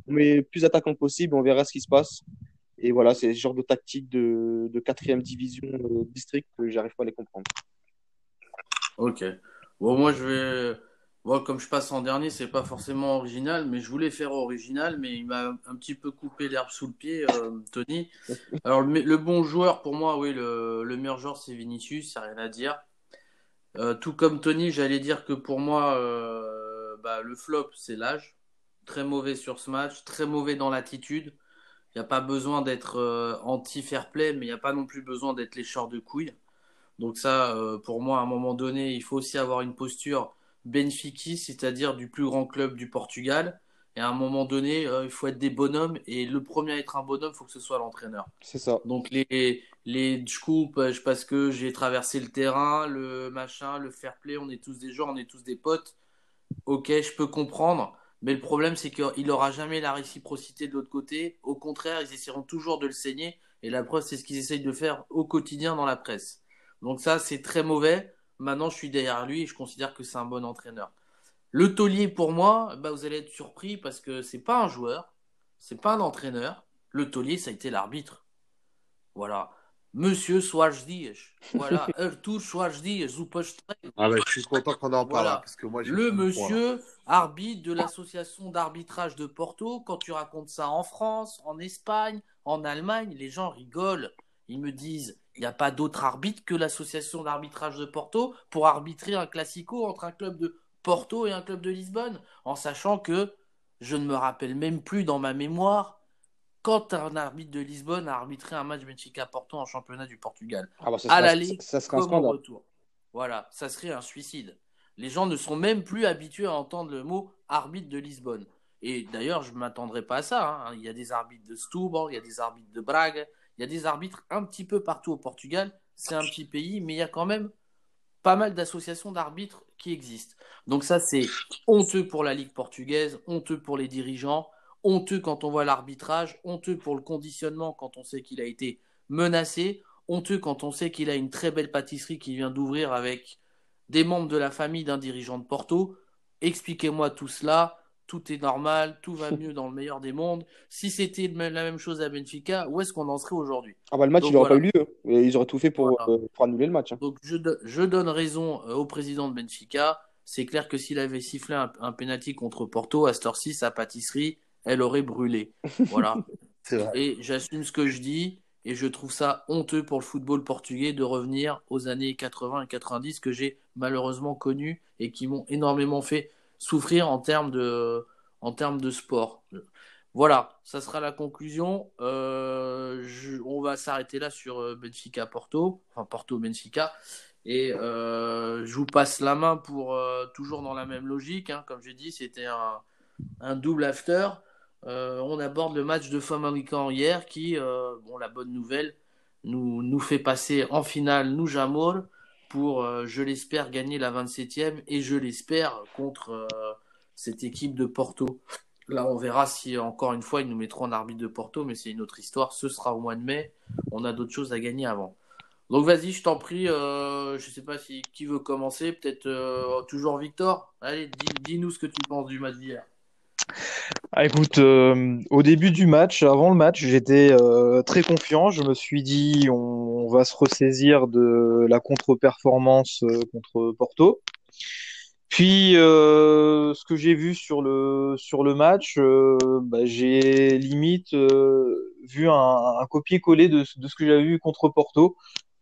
C: on met plus d'attaquants possible, on verra ce qui se passe. Et voilà, c'est ce genre de tactique de, de quatrième division euh, district que j'arrive pas à les comprendre.
B: Ok. Bon, moi, je vais comme je passe en dernier, c'est pas forcément original, mais je voulais faire original, mais il m'a un petit peu coupé l'herbe sous le pied, euh, Tony. Alors, le, bon joueur, pour moi, oui, le, meilleur joueur, c'est Vinicius, a rien à dire. Euh, tout comme Tony, j'allais dire que pour moi, euh, bah, le flop, c'est l'âge. Très mauvais sur ce match, très mauvais dans l'attitude. Il n'y a pas besoin d'être anti-fair play, mais il n'y a pas non plus besoin d'être lécheur de couilles. Donc ça, pour moi, à un moment donné, il faut aussi avoir une posture Benfica, c'est-à-dire du plus grand club du Portugal. Et à un moment donné, euh, il faut être des bonhommes. Et le premier à être un bonhomme, il faut que ce soit l'entraîneur.
C: C'est ça.
B: Donc les, les euh, parce que j'ai traversé le terrain, le machin, le fair play, on est tous des gens, on est tous des potes. Ok, je peux comprendre. Mais le problème, c'est qu'il n'aura jamais la réciprocité de l'autre côté. Au contraire, ils essaieront toujours de le saigner. Et la preuve, c'est ce qu'ils essayent de faire au quotidien dans la presse. Donc ça, c'est très mauvais. Maintenant, je suis derrière lui et je considère que c'est un bon entraîneur. Le taulier, pour moi, bah, vous allez être surpris parce que c'est pas un joueur, c'est pas un entraîneur. Le taulier, ça a été l'arbitre. Voilà. Monsieur Soares Voilà. Arthur Soares
D: Ah bah, je suis content qu'on en parle. Parce que moi,
B: le monsieur arbitre de l'association d'arbitrage de Porto. Quand tu racontes ça en France, en Espagne, en Allemagne, les gens rigolent. Ils me disent il n'y a pas d'autre arbitre que l'association d'arbitrage de Porto pour arbitrer un classico entre un club de Porto et un club de Lisbonne, en sachant que je ne me rappelle même plus dans ma mémoire quand un arbitre de Lisbonne a arbitré un match Benfica-Porto en championnat du Portugal.
C: Ah bah ça à l'aller, ça serait un
B: retour. Voilà, ça serait un suicide. Les gens ne sont même plus habitués à entendre le mot arbitre de Lisbonne. Et d'ailleurs, je ne m'attendrai pas à ça. Hein. Il y a des arbitres de Setúbal, il y a des arbitres de Braga, il y a des arbitres un petit peu partout au Portugal. C'est un petit pays, mais il y a quand même pas mal d'associations d'arbitres qui existent. Donc ça, c'est honteux pour la Ligue portugaise, honteux pour les dirigeants, honteux quand on voit l'arbitrage, honteux pour le conditionnement quand on sait qu'il a été menacé, honteux quand on sait qu'il a une très belle pâtisserie qui vient d'ouvrir avec des membres de la famille d'un dirigeant de Porto. Expliquez-moi tout cela. Tout est normal, tout va mieux dans le meilleur des mondes. Si c'était la même chose à Benfica, où est-ce qu'on en serait aujourd'hui?
C: Ah bah le match,
B: Donc,
C: il n'aurait
B: voilà.
C: pas eu lieu. Et ils auraient tout fait pour,
B: Voilà.
C: euh, pour annuler le match. hein.
B: Donc je, do- je donne raison euh, au président de Benfica. C'est clair que s'il avait sifflé un, un penalty contre Porto, à cette heure-ci, sa pâtisserie, elle aurait brûlé. Voilà. Et j'assume ce que je dis. Et je trouve ça honteux pour le football portugais de revenir aux années 80 et 90 que j'ai malheureusement connues et qui m'ont énormément fait souffrir en termes de, en termes de sport. Voilà, ça sera la conclusion. Euh, on va s'arrêter là sur euh, Benfica Porto, enfin Porto Benfica. Et euh, je vous passe la main pour toujours dans la même logique. hein. Comme j'ai dit, c'était un, double after. On aborde le match de Famalicão hier qui, bon, la bonne nouvelle, nous, nous fait passer en finale nous Jamor pour, euh, je l'espère, gagner la 27e et je l'espère contre euh, cette équipe de Porto. Là, on verra si encore une fois ils nous mettront en arbitre de Porto, mais c'est une autre histoire. Ce sera au mois de mai. On a d'autres choses à gagner avant. Donc vas-y, je t'en prie. Euh, je sais pas si qui veut commencer. Peut-être euh, toujours Victor. Allez, dis- dis-nous ce que tu penses du match d'hier.
A: Ah, écoute, euh, au début du match, avant le match, j'étais euh, très confiant. Je me suis dit, on, va se ressaisir de la contre-performance euh, contre Porto. Puis, ce que j'ai vu sur le sur le match, bah, j'ai limite vu un, copier-coller de, de ce que j'avais vu contre Porto.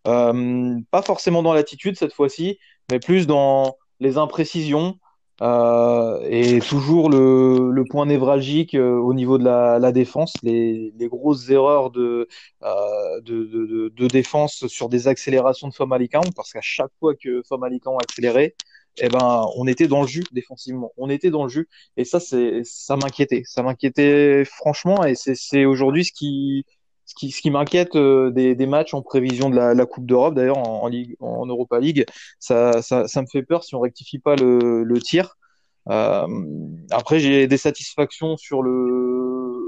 A: Pas forcément dans l'attitude cette fois-ci, mais plus dans les imprécisions. Euh, et toujours le, le point névralgique euh, au niveau de la, la défense, les, les grosses erreurs de, euh, de, de, de, défense sur des accélérations de Famalicão, parce qu'à chaque fois que Famalicão accélérait, eh ben, on était dans le jus défensivement. On était dans le jus. Et ça, c'est, ça m'inquiétait. Ça m'inquiétait franchement. Et c'est, c'est aujourd'hui ce qui, ce qui, ce qui m'inquiète euh, des, des matchs en prévision de la, la Coupe d'Europe, d'ailleurs, en, en, en Europa League. Ça, ça, ça me fait peur si on rectifie pas le, le tir. Euh, après, j'ai des satisfactions sur le,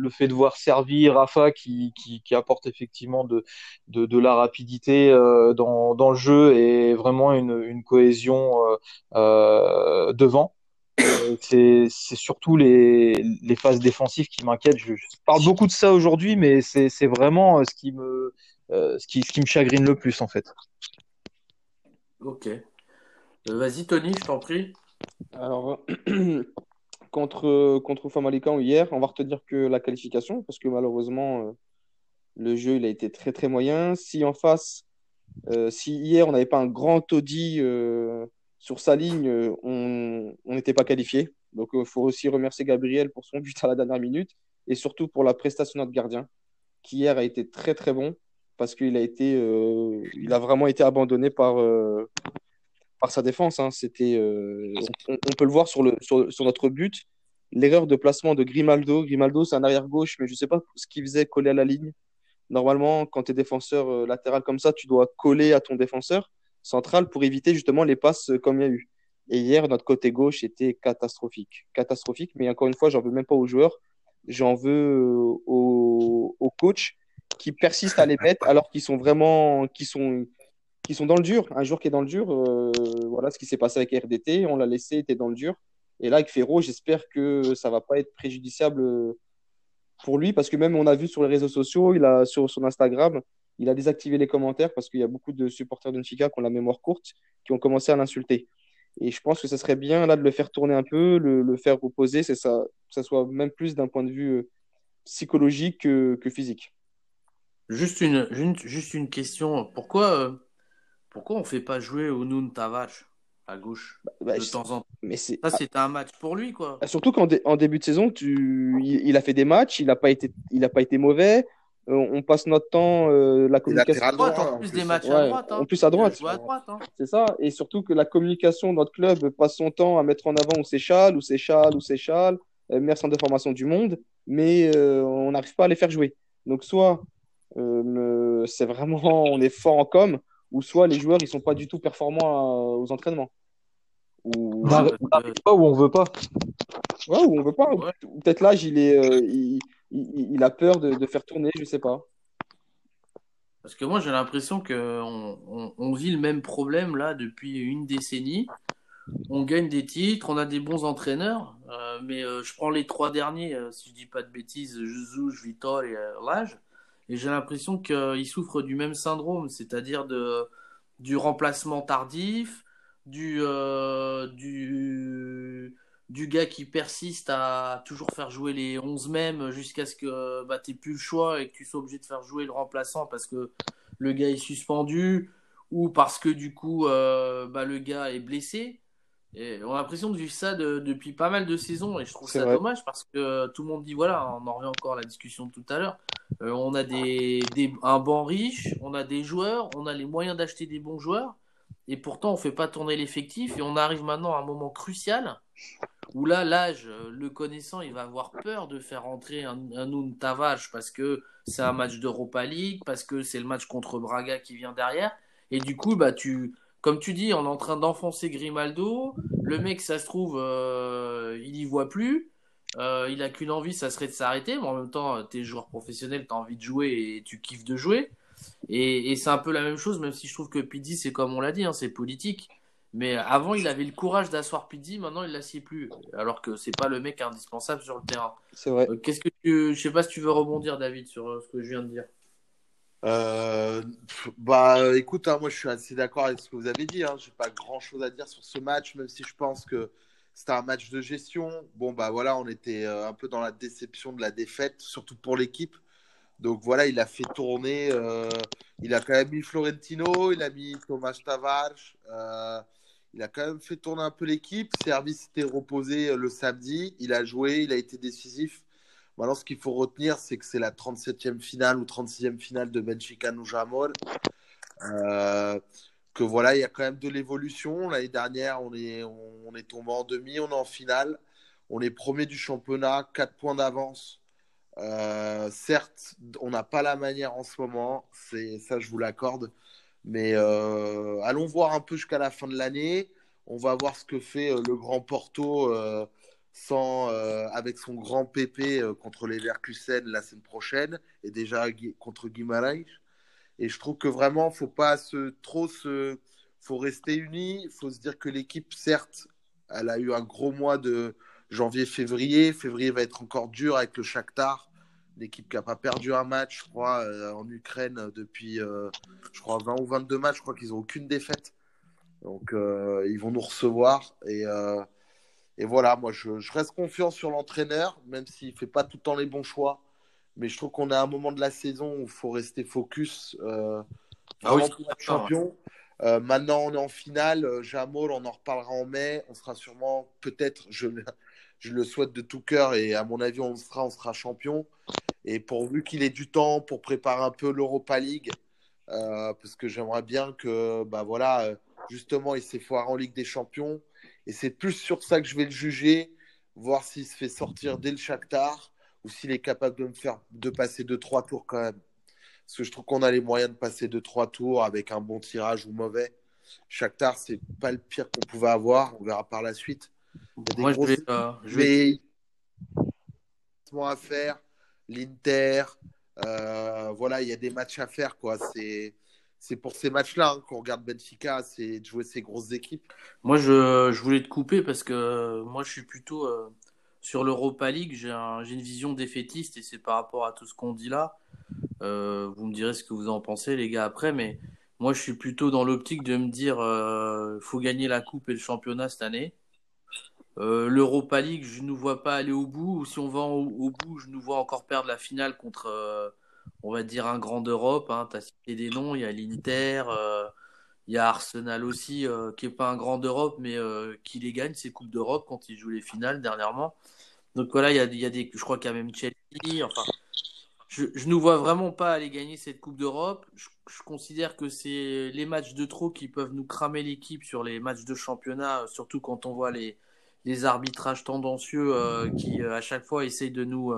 A: le fait de voir servir Rafa qui, qui, qui apporte effectivement de, de, de la rapidité euh, dans, dans le jeu et vraiment une, une cohésion euh, euh, devant. Euh, C'est c'est surtout les, les phases défensives qui m'inquiètent. Je, je parle beaucoup de ça aujourd'hui, mais c'est c'est vraiment ce qui me euh, ce qui ce qui me chagrine le plus en fait.
B: Ok. Euh, Vas-y Tony, je t'en prie.
C: Alors, contre, contre Famalicão hier, on va retenir que la qualification, parce que malheureusement, euh, le jeu il a été très très moyen. Si en face, euh, si hier on n'avait pas un grand taudis euh, sur sa ligne, euh, on n'était pas qualifié. Donc il faut aussi remercier Gabriel pour son but à la dernière minute et surtout pour la prestation de notre gardien, qui hier a été très très bon, parce qu'il a été, euh, il a vraiment été abandonné par, euh, par sa défense. hein. C'était, euh, on, peut le voir sur, le, sur, notre but. L'erreur de placement de Grimaldo. Grimaldo, c'est un arrière-gauche, mais je ne sais pas ce qu'il faisait coller à la ligne. Normalement, quand tu es défenseur euh, latéral comme ça, tu dois coller à ton défenseur central pour éviter justement les passes comme il y a eu. Et hier, notre côté gauche était catastrophique. Catastrophique, mais encore une fois, j'en veux même pas aux joueurs. J'en veux euh, aux, aux coachs qui persistent à les mettre alors qu'ils sont vraiment, qui sont, qui sont dans le dur. Un joueur qui est dans le dur, euh, voilà ce qui s'est passé avec RDT, on l'a laissé, était dans le dur. Et là, avec Ferro, j'espère que ça va pas être préjudiciable pour lui, parce que même on a vu sur les réseaux sociaux, il a sur son Instagram, il a désactivé les commentaires parce qu'il y a beaucoup de supporters de Benfica qui ont la mémoire courte, qui ont commencé à l'insulter. Et je pense que ce serait bien là de le faire tourner un peu, le, le faire reposer, c'est ça, que ça soit même plus d'un point de vue euh, psychologique que, que physique.
B: Juste une, une- juste une question. Pourquoi, euh, pourquoi on fait pas jouer Ounoun Tavares à gauche
C: Bah,
B: de
C: je-
B: temps en temps?
C: mais c'est
B: Ça, c'était un match pour lui, quoi.
C: Surtout qu'en dé- en début de saison, tu... il, il a fait des matchs, il n'a pas été, il a pas été mauvais. Euh, on passe notre temps, euh, la communication.
D: latéral droit,
B: droite, en plus des matchs
C: Ouais,
B: à droite. hein.
C: en plus à droite.
B: À hein.
C: C'est ça. Et surtout que la communication de notre club passe son temps à mettre en avant où c'est Chal, où c'est Chal, où c'est Chal, euh, meilleur centre de formation du monde, mais euh, on n'arrive pas à les faire jouer. Donc soit euh, c'est vraiment, on est fort en com, ou soit les joueurs ils sont pas du tout performants à- aux entraînements. Ou,
A: On n'arrive on n'arrive pas ou on veut pas.
C: Ouais, ou on veut pas.
B: Ouais.
C: Ou Peut-être l'âge, il est, euh, il, il, a peur de, faire tourner, je sais pas.
B: Parce que moi, j'ai l'impression qu'on on, on vit le même problème là depuis une décennie on gagne des titres, on a des bons entraîneurs, euh, mais euh, je prends les trois derniers, euh, si je dis pas de bêtises, Jesus, Vitor et Lage, et j'ai l'impression qu'ils souffrent du même syndrome, c'est-à-dire du remplacement tardif, du, du, du gars qui persiste à toujours faire jouer les 11 mêmes jusqu'à ce que bah, tu plus le choix et que tu sois obligé de faire jouer le remplaçant parce que le gars est suspendu ou parce que du coup bah, le gars est blessé. Et on a l'impression de vivre ça depuis pas mal de saisons et je trouve ça dommage parce que tout le monde dit voilà, on en revient encore à la discussion de tout à l'heure. Euh, on a des, un banc riche, on a des joueurs, on a les moyens d'acheter des bons joueurs et pourtant on fait pas tourner l'effectif et on arrive maintenant à un moment crucial où là l'âge, le connaissant, il va avoir peur de faire rentrer un, un Tavares parce que c'est un match d'Europa League, parce que c'est le match contre Braga qui vient derrière et du coup bah tu comme tu dis, on est en train d'enfoncer Grimaldo. Le mec, ça se trouve, euh, il y voit plus. Euh, il a qu'une envie, ça serait de s'arrêter. Mais en même temps, tu es joueur professionnel, tu as envie de jouer et tu kiffes de jouer. Et, c'est un peu la même chose, même si je trouve que Pidi, c'est comme on l'a dit, hein, c'est politique. Mais avant, il avait le courage d'asseoir Pidi, maintenant, il l'assied plus. Alors que c'est pas le mec indispensable sur le terrain.
C: C'est vrai.
B: Euh, qu'est-ce que tu... Je sais pas si tu veux rebondir, David, sur ce que je viens de dire.
D: Euh, bah, écoute, hein, moi je suis assez d'accord avec ce que vous avez dit. Hein. J'ai pas grand chose à dire sur ce match, même si je pense que c'était un match de gestion. Bon, bah voilà, on était euh, un peu dans la déception de la défaite, surtout pour l'équipe. Donc voilà, il a fait tourner. Euh, il a quand même mis Florentino, il a mis Thomas Tavares. Il a quand même fait tourner un peu l'équipe. Service était reposé le samedi. Il a joué, il a été décisif. Maintenant, ce qu'il faut retenir, c'est que c'est la 37e finale ou 36e finale de Benfica Nujamol. Euh, que voilà, il y a quand même de l'évolution. L'année dernière, on est, on, est tombé en demi, on est en finale. On est premier du championnat, 4 points d'avance. Euh, certes, on n'a pas la manière en ce moment, c'est ça, je vous l'accorde. Mais euh, allons voir un peu jusqu'à la fin de l'année. On va voir ce que fait le grand Porto sans, euh, avec son grand PP euh, contre les Leverkusen la semaine prochaine et déjà contre Guimarães. Et je trouve que vraiment, faut pas se trop se, faut rester unis. Faut se dire que l'équipe, certes, elle a eu un gros mois de janvier-février. Février va être encore dur avec le Shakhtar, l'équipe qui n'a pas perdu un match, je crois, euh, en Ukraine depuis, je crois, 20 ou 22 matchs. Je crois qu'ils n'ont aucune défaite. Donc, ils vont nous recevoir et et voilà, moi, je, reste confiant sur l'entraîneur, même s'il ne fait pas tout le temps les bons choix. Mais je trouve qu'on est à un moment de la saison où il faut rester focus. Euh, ah oui, champion. Euh, maintenant, on est en finale. Euh, Jamour, on en reparlera en mai. On sera sûrement, peut-être, je, je le souhaite de tout cœur, et à mon avis, on sera, on sera champion. Et pourvu qu'il ait du temps pour préparer un peu l'Europa League, euh, parce que j'aimerais bien que, bah voilà, justement, il s'est foiré en Ligue des Champions. Et c'est plus sur ça que je vais le juger, voir s'il se fait sortir dès le Shakhtar ou s'il est capable de me faire de passer deux trois tours quand même. Parce que je trouve qu'on a les moyens de passer deux trois tours avec un bon tirage ou mauvais. Shakhtar, c'est pas le pire qu'on pouvait avoir. On verra par la suite.
B: Moi, je vais, euh, je
D: à faire. L'Inter, euh, voilà, il y a des matchs à faire quoi. C'est c'est pour ces matchs-là hein, qu'on regarde Benfica, c'est de jouer ces grosses équipes.
B: Moi, je, je, voulais te couper parce que euh, moi, je suis plutôt euh, sur l'Europa League. J'ai un, une vision défaitiste et c'est par rapport à tout ce qu'on dit là. Euh, vous me direz ce que vous en pensez, les gars, après. Mais moi, je suis plutôt dans l'optique de me dire il faut gagner la Coupe et le championnat cette année. L'Europa League, je ne nous vois pas aller au bout. Ou si on va au, bout, je nous vois encore perdre la finale contre on va dire, un grand d'Europe. Hein. Tu as cité des noms, il y a l'Inter, euh, il y a Arsenal aussi, euh, qui n'est pas un grand d'Europe, mais euh, qui les gagne, ces Coupes d'Europe, quand ils jouent les finales dernièrement. Donc voilà, il y a, y a des, je crois qu'il y a même Chelsea. Enfin, je ne nous vois vraiment pas aller gagner cette Coupe d'Europe. Je, considère que c'est les matchs de trop qui peuvent nous cramer l'équipe sur les matchs de championnat, surtout quand on voit les, les arbitrages tendancieux qui, à chaque fois, essayent de nous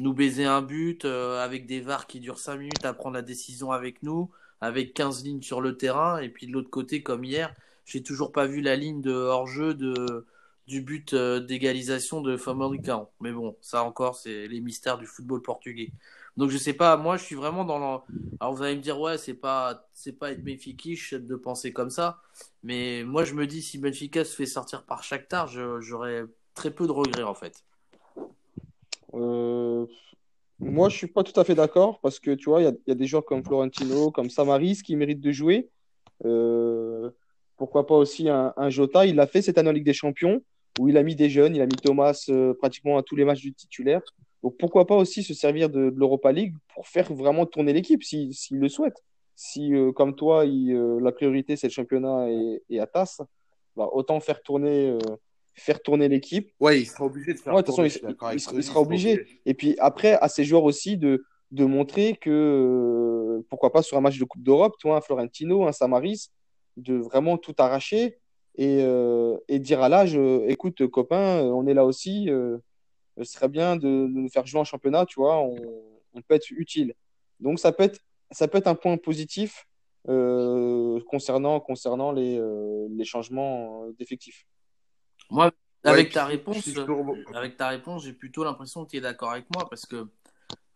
B: nous baiser un but euh, avec des VAR qui durent 5 minutes à prendre la décision avec nous, avec 15 lignes sur le terrain. Et puis de l'autre côté, comme hier, j'ai toujours pas vu la ligne de hors-jeu de, du but euh, d'égalisation de Famalicão. Mais bon, ça encore, c'est les mystères du football portugais. Donc je sais pas, moi je suis vraiment dans. Alors vous allez me dire ouais c'est pas c'est pas être Benfica de penser comme ça, mais moi je me dis si Benfica se fait sortir par Shakhtar, j'aurais très peu de regrets en fait.
C: Euh, moi je suis pas tout à fait d'accord parce que tu vois il y, a des joueurs comme Florentino, comme Samaris qui méritent de jouer. Euh, pourquoi pas aussi un, Jota Il l'a fait cette année en Ligue des Champions où il a mis des jeunes, il a mis Thomas euh, pratiquement à tous les matchs du titulaire. Donc pourquoi pas aussi se servir de, l'Europa League pour faire vraiment tourner l'équipe s'il le souhaite. Si, euh, comme toi, euh, la priorité c'est le championnat et, à TAS, bah, autant faire tourner, euh, faire tourner l'équipe.
D: Ouais, il sera obligé de faire
C: ouais, tourner. il, sera, obligé. Et puis après, à ces joueurs aussi de, de montrer que, pourquoi pas sur un match de Coupe d'Europe, toi, un Florentino, un Samaris, de vraiment tout arracher et, et dire à l'âge, écoute, copain, on est là aussi ce serait bien de, nous faire jouer en championnat, tu vois, on, peut être utile. Donc ça peut être, ça peut être un point positif euh, concernant, concernant les, euh, les changements d'effectifs.
B: Moi, avec, ta réponse, avec ta réponse, j'ai plutôt l'impression que tu es d'accord avec moi parce que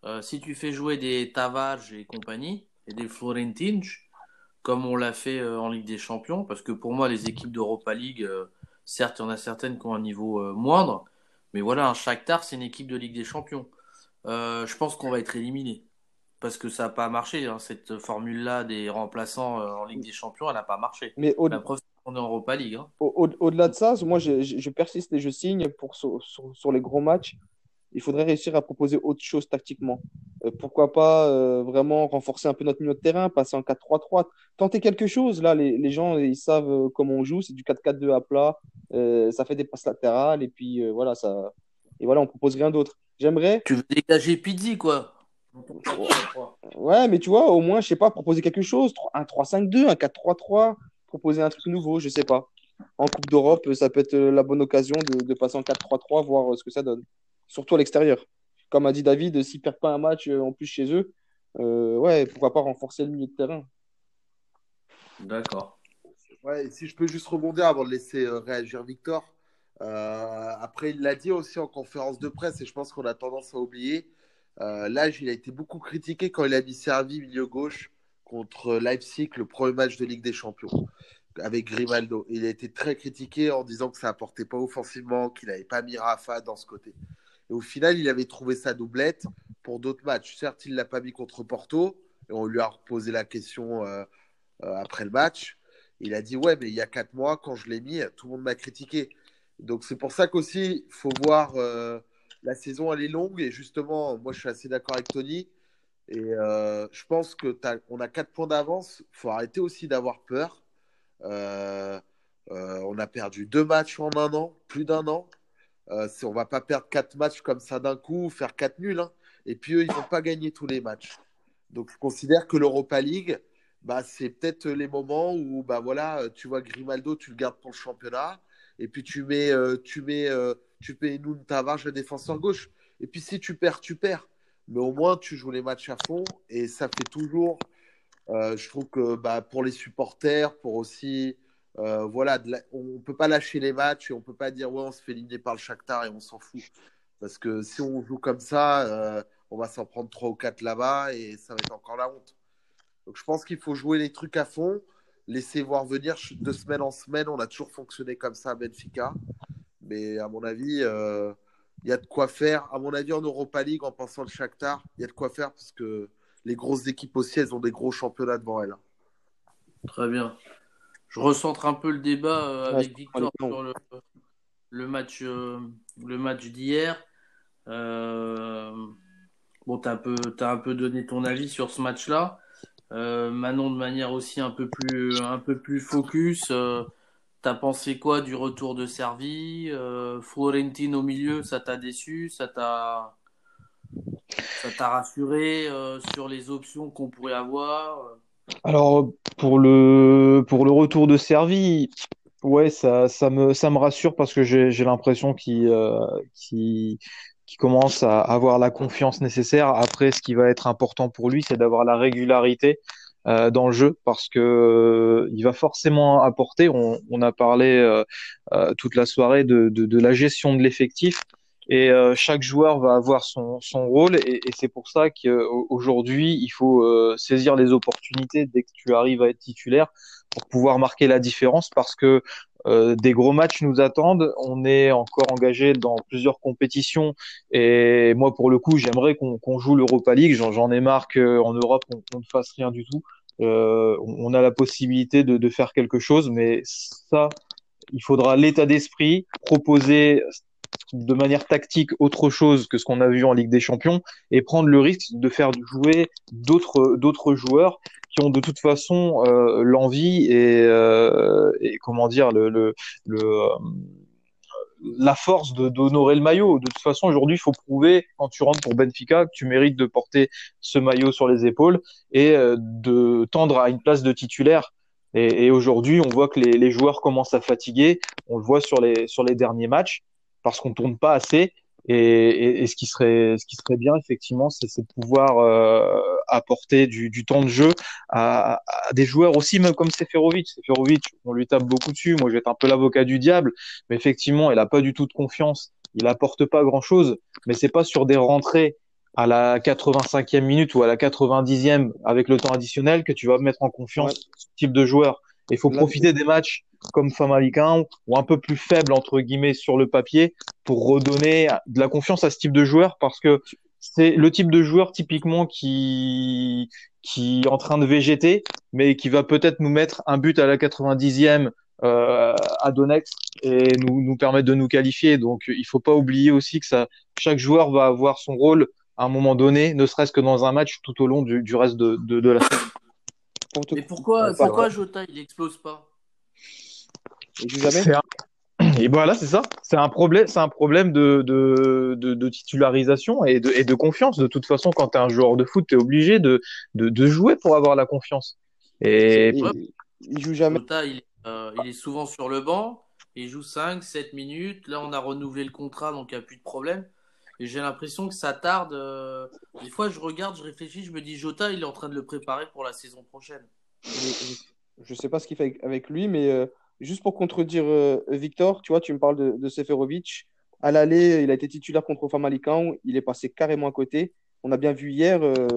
B: euh, si tu fais jouer des Tavares et compagnie et des Florentines, comme on l'a fait en Ligue des Champions, parce que pour moi, les équipes d'Europa League, certes, il y en a certaines qui ont un niveau moindre, mais voilà, un Shakhtar, c'est une équipe de Ligue des Champions. Euh, je pense qu'on va être éliminé. Parce que ça n'a pas marché. Hein. Cette formule-là des remplaçants euh, en Ligue des Champions, elle n'a pas marché. Mais au... La preuve, qu'on est en Europa League. Hein.
C: Au-delà de ça, moi, je, persiste et je signe pour, sur les gros matchs il faudrait réussir à proposer autre chose tactiquement. Euh, pourquoi pas euh, vraiment renforcer un peu notre milieu de terrain, passer en 4-3-3, tenter quelque chose. Là, les, les, gens, ils savent euh, comment on joue, c'est du 4-4-2 à plat, ça fait des passes latérales, et puis voilà, ça... et voilà, on propose rien d'autre. J'aimerais.
B: Tu veux dégager Pizzi, quoi
C: Ouais, mais tu vois, au moins, je sais pas, proposer quelque chose, un 3-5-2, un 4-3-3, proposer un truc nouveau, je sais pas. En Coupe d'Europe, ça peut être la bonne occasion de, de passer en 4-3-3, voir ce que ça donne surtout à l'extérieur. Comme a dit David, s'ils ne perdent pas un match euh, en plus chez eux, euh, ouais, pourquoi pas renforcer le milieu de terrain.
B: D'accord.
D: Ouais, si je peux juste rebondir avant de laisser euh, réagir Victor. après, il l'a dit aussi en conférence de presse, et je pense qu'on a tendance à oublier. L'âge, il a été beaucoup critiqué quand il a mis servi milieu gauche contre Leipzig, le premier match de Ligue des Champions, avec Grimaldo. Il a été très critiqué en disant que ça apportait pas offensivement, qu'il n'avait pas mis Rafa dans ce côté. Et au final, il avait trouvé sa doublette pour d'autres matchs. Certes, il ne l'a pas mis contre Porto. Et on lui a reposé la question euh, euh, après le match. Il a dit Ouais, mais il y a quatre mois, quand je l'ai mis, tout le monde m'a critiqué. Donc c'est pour ça qu'aussi, il faut voir euh, la saison, elle est longue. Et justement, moi, je suis assez d'accord avec Tony. Et je pense qu'on a quatre points d'avance. Il faut arrêter aussi d'avoir peur. on a perdu deux matchs en un an, plus d'un an. Euh, on va pas perdre quatre matchs comme ça d'un coup, faire quatre nuls. Hein. Et puis eux, ils vont pas gagner tous les matchs. Donc je considère que l'Europa League, bah, c'est peut-être les moments où bah, voilà, tu vois Grimaldo, tu le gardes pour le championnat. Et puis tu mets, euh, tu mets, euh, tu mets Noun Tavares, le défenseur gauche. Et puis si tu perds, tu perds. Mais au moins, tu joues les matchs à fond. Et ça fait toujours, je trouve que bah, pour les supporters, pour aussi euh, voilà, on ne peut pas lâcher les matchs et on ne peut pas dire ouais, on se fait éliminer par le Shakhtar et on s'en fout. Parce que si on joue comme ça, euh, on va s'en prendre 3 ou 4 là-bas et ça va être encore la honte. Donc je pense qu'il faut jouer les trucs à fond, laisser voir venir de semaine en semaine. On a toujours fonctionné comme ça à Benfica. Mais à mon avis, euh, il y a de quoi faire. À mon avis, en Europa League, en pensant le Shakhtar, il y a de quoi faire parce que les grosses équipes aussi, elles ont des gros championnats devant elles.
B: Très bien je recentre un peu le débat euh, avec Victor sur le, match, euh, le match d'hier. Euh, bon, tu as, as, un peu donné ton avis sur ce match-là. Manon, de manière aussi un peu plus, un peu plus focus, t'as pensé quoi du retour de Servi Florentine au milieu, ça t'a déçu Ça t'a ça t'a rassuré sur les options qu'on pourrait avoir
A: alors, pour le, pour le retour de Servi, ouais, ça, ça, me, ça me rassure parce que j'ai l'impression qu'il euh, commence à avoir la confiance nécessaire. Après, ce qui va être important pour lui, c'est d'avoir la régularité euh, dans le jeu parce que euh, il va forcément apporter. On, on a parlé euh, toute la soirée de, de, de la gestion de l'effectif. Et euh, chaque joueur va avoir son, son rôle et, et c'est pour ça qu'aujourd'hui il faut euh, saisir les opportunités dès que tu arrives à être titulaire pour pouvoir marquer la différence parce que euh, des gros matchs nous attendent. On est encore engagé dans plusieurs compétitions et moi pour le coup j'aimerais qu'on joue l'Europa League. J'en ai marre qu'en Europe on, on, ne fasse rien du tout. Euh, on a la possibilité de, de faire quelque chose, mais ça il faudra l'état d'esprit, proposer de manière tactique autre chose que ce qu'on a vu en Ligue des Champions et prendre le risque de faire jouer d'autres d'autres joueurs qui ont de toute façon euh, l'envie et, euh, et, comment dire le, le, le euh, la force d'honorer le maillot. De toute façon, aujourd'hui, il faut prouver quand tu rentres pour Benfica que tu mérites de porter ce maillot sur les épaules et euh, de tendre à une place de titulaire. Et, et aujourd'hui, on voit que les, les, joueurs commencent à fatiguer. On le voit sur les sur les derniers matchs parce qu'on tourne pas assez. Et, et, et, ce qui serait, ce qui serait bien effectivement, c'est de pouvoir euh, apporter du, du, temps de jeu à, à, des joueurs aussi, même comme Seferovic. Seferovic, on lui tape beaucoup dessus. Moi, je vais être un peu l'avocat du diable, mais effectivement, il a pas du tout de confiance. Il apporte pas grand chose, mais c'est pas sur des rentrées à la 85e minute ou à la 90e avec le temps additionnel que tu vas mettre en confiance ouais. ce type de joueur. Il faut profiter des matchs comme Famalicão ou un peu plus faible entre guillemets sur le papier pour redonner de la confiance à ce type de joueur parce que c'est le type de joueur typiquement qui qui est en train de végéter mais qui va peut-être nous mettre un but à la 90e euh, à Donex et nous nous permettre de nous qualifier donc il faut pas oublier aussi que ça chaque joueur va avoir son rôle à un moment donné ne serait-ce que dans un match tout au long du, du reste de, de, de la saison.
B: Mais pourquoi, pourquoi Jota il explose pas
A: jamais. Un... Et voilà, c'est ça. C'est un problème, c'est un problème de, de, de, de, titularisation et de, et de confiance. De toute façon, quand tu es un joueur de foot, tu es obligé de, de, de, jouer pour avoir la confiance. Et
C: il, il joue jamais.
B: Il, euh, il, est souvent sur le banc. Il joue 5, 7 minutes. Là, on a renouvelé le contrat, donc il n'y a plus de problème. J'ai l'impression que ça tarde. Euh... Des fois, je regarde, je réfléchis, je me dis Jota, il est en train de le préparer pour la saison prochaine.
C: Je ne sais pas ce qu'il fait avec lui, mais euh, juste pour contredire euh, Victor, tu vois, tu me parles de, Seferovic. À l'aller, il a été titulaire contre Famalicão. Il est passé carrément à côté. On a bien vu hier, euh,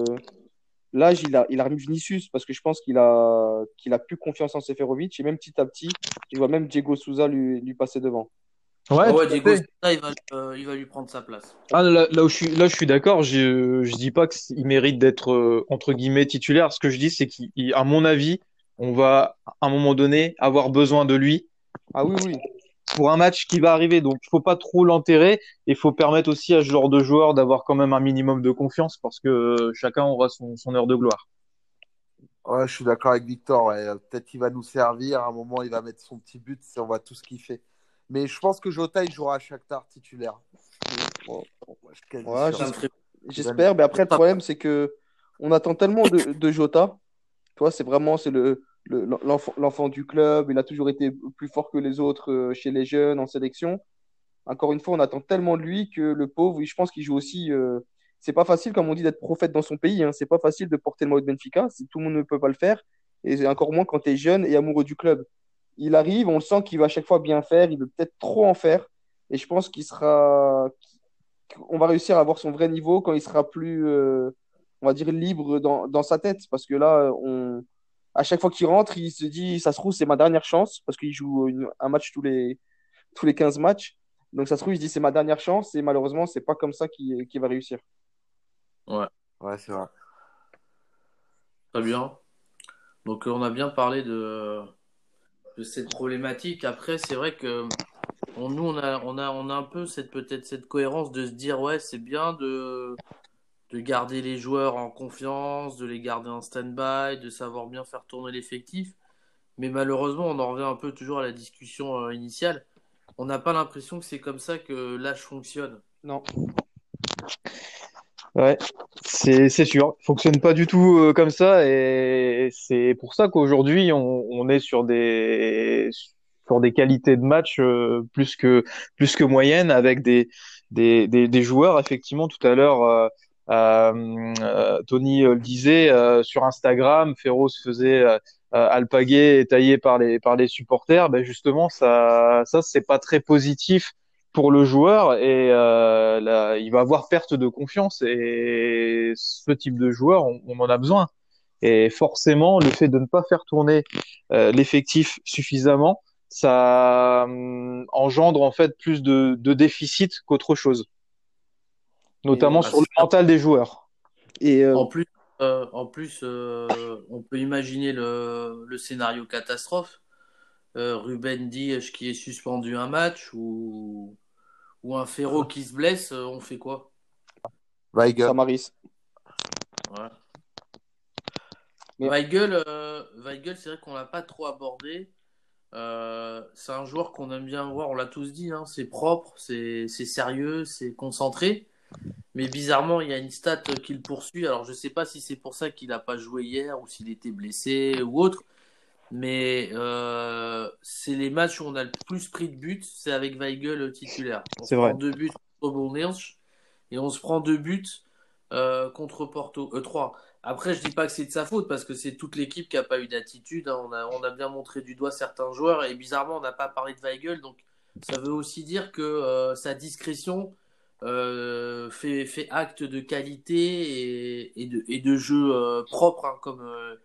C: l'âge, il a, remis Vinicius parce que je pense qu'il a, qu'il a plus confiance en Seferovic. Et même petit à petit, je vois même Diego Souza lui passer devant.
B: Ouais, ouais Diego Souza, il va, euh, il va lui prendre sa place.
A: Ah, là, là, où je suis, là, je suis d'accord. Je, je dis pas qu'il mérite d'être, euh, entre guillemets, titulaire. Ce que je dis, c'est qu'à mon avis, on va à un moment donné avoir besoin de lui.
C: Ah oui, oui.
A: Pour un match qui va arriver, donc il faut pas trop l'enterrer. Il faut permettre aussi à ce genre de joueur d'avoir quand même un minimum de confiance parce que euh, chacun aura son, son heure de gloire.
D: Ouais, je suis d'accord avec Victor. Ouais. Peut-être qu'il va nous servir. À un moment, il va mettre son petit but. On voit tout ce qu'il fait. Mais je pense que Jota, il jouera à Shakhtar titulaire.
C: Ouais, J'espère. Mais après, le problème, c'est que on attend tellement de, de Jota toi, c'est vraiment c'est le, l'enfant, l'enfant du club. Il a toujours été plus fort que les autres euh, chez les jeunes en sélection. Encore une fois, on attend tellement de lui que le pauvre, je pense qu'il joue aussi. Euh, c'est pas facile, comme on dit, d'être prophète dans son pays. Hein. C'est pas facile de porter le maillot de Benfica. Tout le monde ne peut pas le faire. Et encore moins quand tu es jeune et amoureux du club. Il arrive, on le sent qu'il va à chaque fois bien faire. Il veut peut-être trop en faire. Et je pense qu'il sera. On va réussir à avoir son vrai niveau quand il sera plus. Euh on va dire, libre dans, dans sa tête. Parce que là, on, à chaque fois qu'il rentre, il se dit, ça se trouve, c'est ma dernière chance. Parce qu'il joue une, un match tous les, tous les 15 matchs. Donc ça se trouve, il se dit, c'est ma dernière chance. Et malheureusement, c'est pas comme ça qu'il qu va réussir.
B: Ouais,
D: ouais c'est vrai.
B: Très bien. Donc on a bien parlé de, de cette problématique. Après, c'est vrai que on, nous, on a, on, a, on a un peu cette peut-être cette cohérence de se dire, ouais, c'est bien de de garder les joueurs en confiance, de les garder en stand-by, de savoir bien faire tourner l'effectif. Mais malheureusement, on en revient un peu toujours à la discussion euh, initiale. On n'a pas l'impression que c'est comme ça que l'âge fonctionne.
C: Non.
A: Ouais, c'est sûr. fonctionne pas du tout euh, comme ça et c'est pour ça qu'aujourd'hui on, on, est sur des sur des qualités de match euh, plus que plus que moyenne avec des des, des, des joueurs effectivement tout à l'heure euh, euh, euh, Tony le disait euh, sur Instagram, Ferro se faisait alpaguer et taillé par les par les supporters. Ben justement, ça ça c'est pas très positif pour le joueur et euh, là, il va avoir perte de confiance et ce type de joueur, on, on en a besoin. Et forcément, le fait de ne pas faire tourner euh, l'effectif suffisamment, ça hum, engendre en fait plus de, de déficit qu'autre chose, notamment
B: bah,
A: sur le mental des joueurs.
C: Et euh,
B: En plus, euh, en plus euh, on peut imaginer le, le scénario catastrophe. Euh, Ruben Dias qui est suspendu un match ou, ou un Ferro qui se blesse, euh, on fait quoi?
D: Weigel.
C: Samaris.
B: Ouais.
C: Mais-
B: Weigel, euh, Weigel, c'est vrai qu'on l'a pas trop abordé. Euh, c'est un joueur qu'on aime bien voir, on l'a tous dit, hein, c'est propre, c'est sérieux, c'est concentré. Mais bizarrement, il y a une stat qui le poursuit. Alors, je sais pas si c'est pour ça qu'il n'a pas joué hier ou s'il était blessé ou autre. Mais euh, c'est les matchs où on a le plus pris de buts, c'est avec Weigel titulaire. On
A: C'est
B: se
A: vrai.
B: prend deux buts contre Bournemouth et on se prend deux buts euh, contre Porto. Euh, trois. Après, je dis pas que c'est de sa faute parce que c'est toute l'équipe qui a pas eu d'attitude. hein. On a, on a bien montré du doigt certains joueurs et bizarrement, on n'a pas parlé de Weigel. Donc, ça veut aussi dire que euh, sa discrétion euh, fait, fait acte de qualité et, et de, et de jeu propre. hein, comme euh,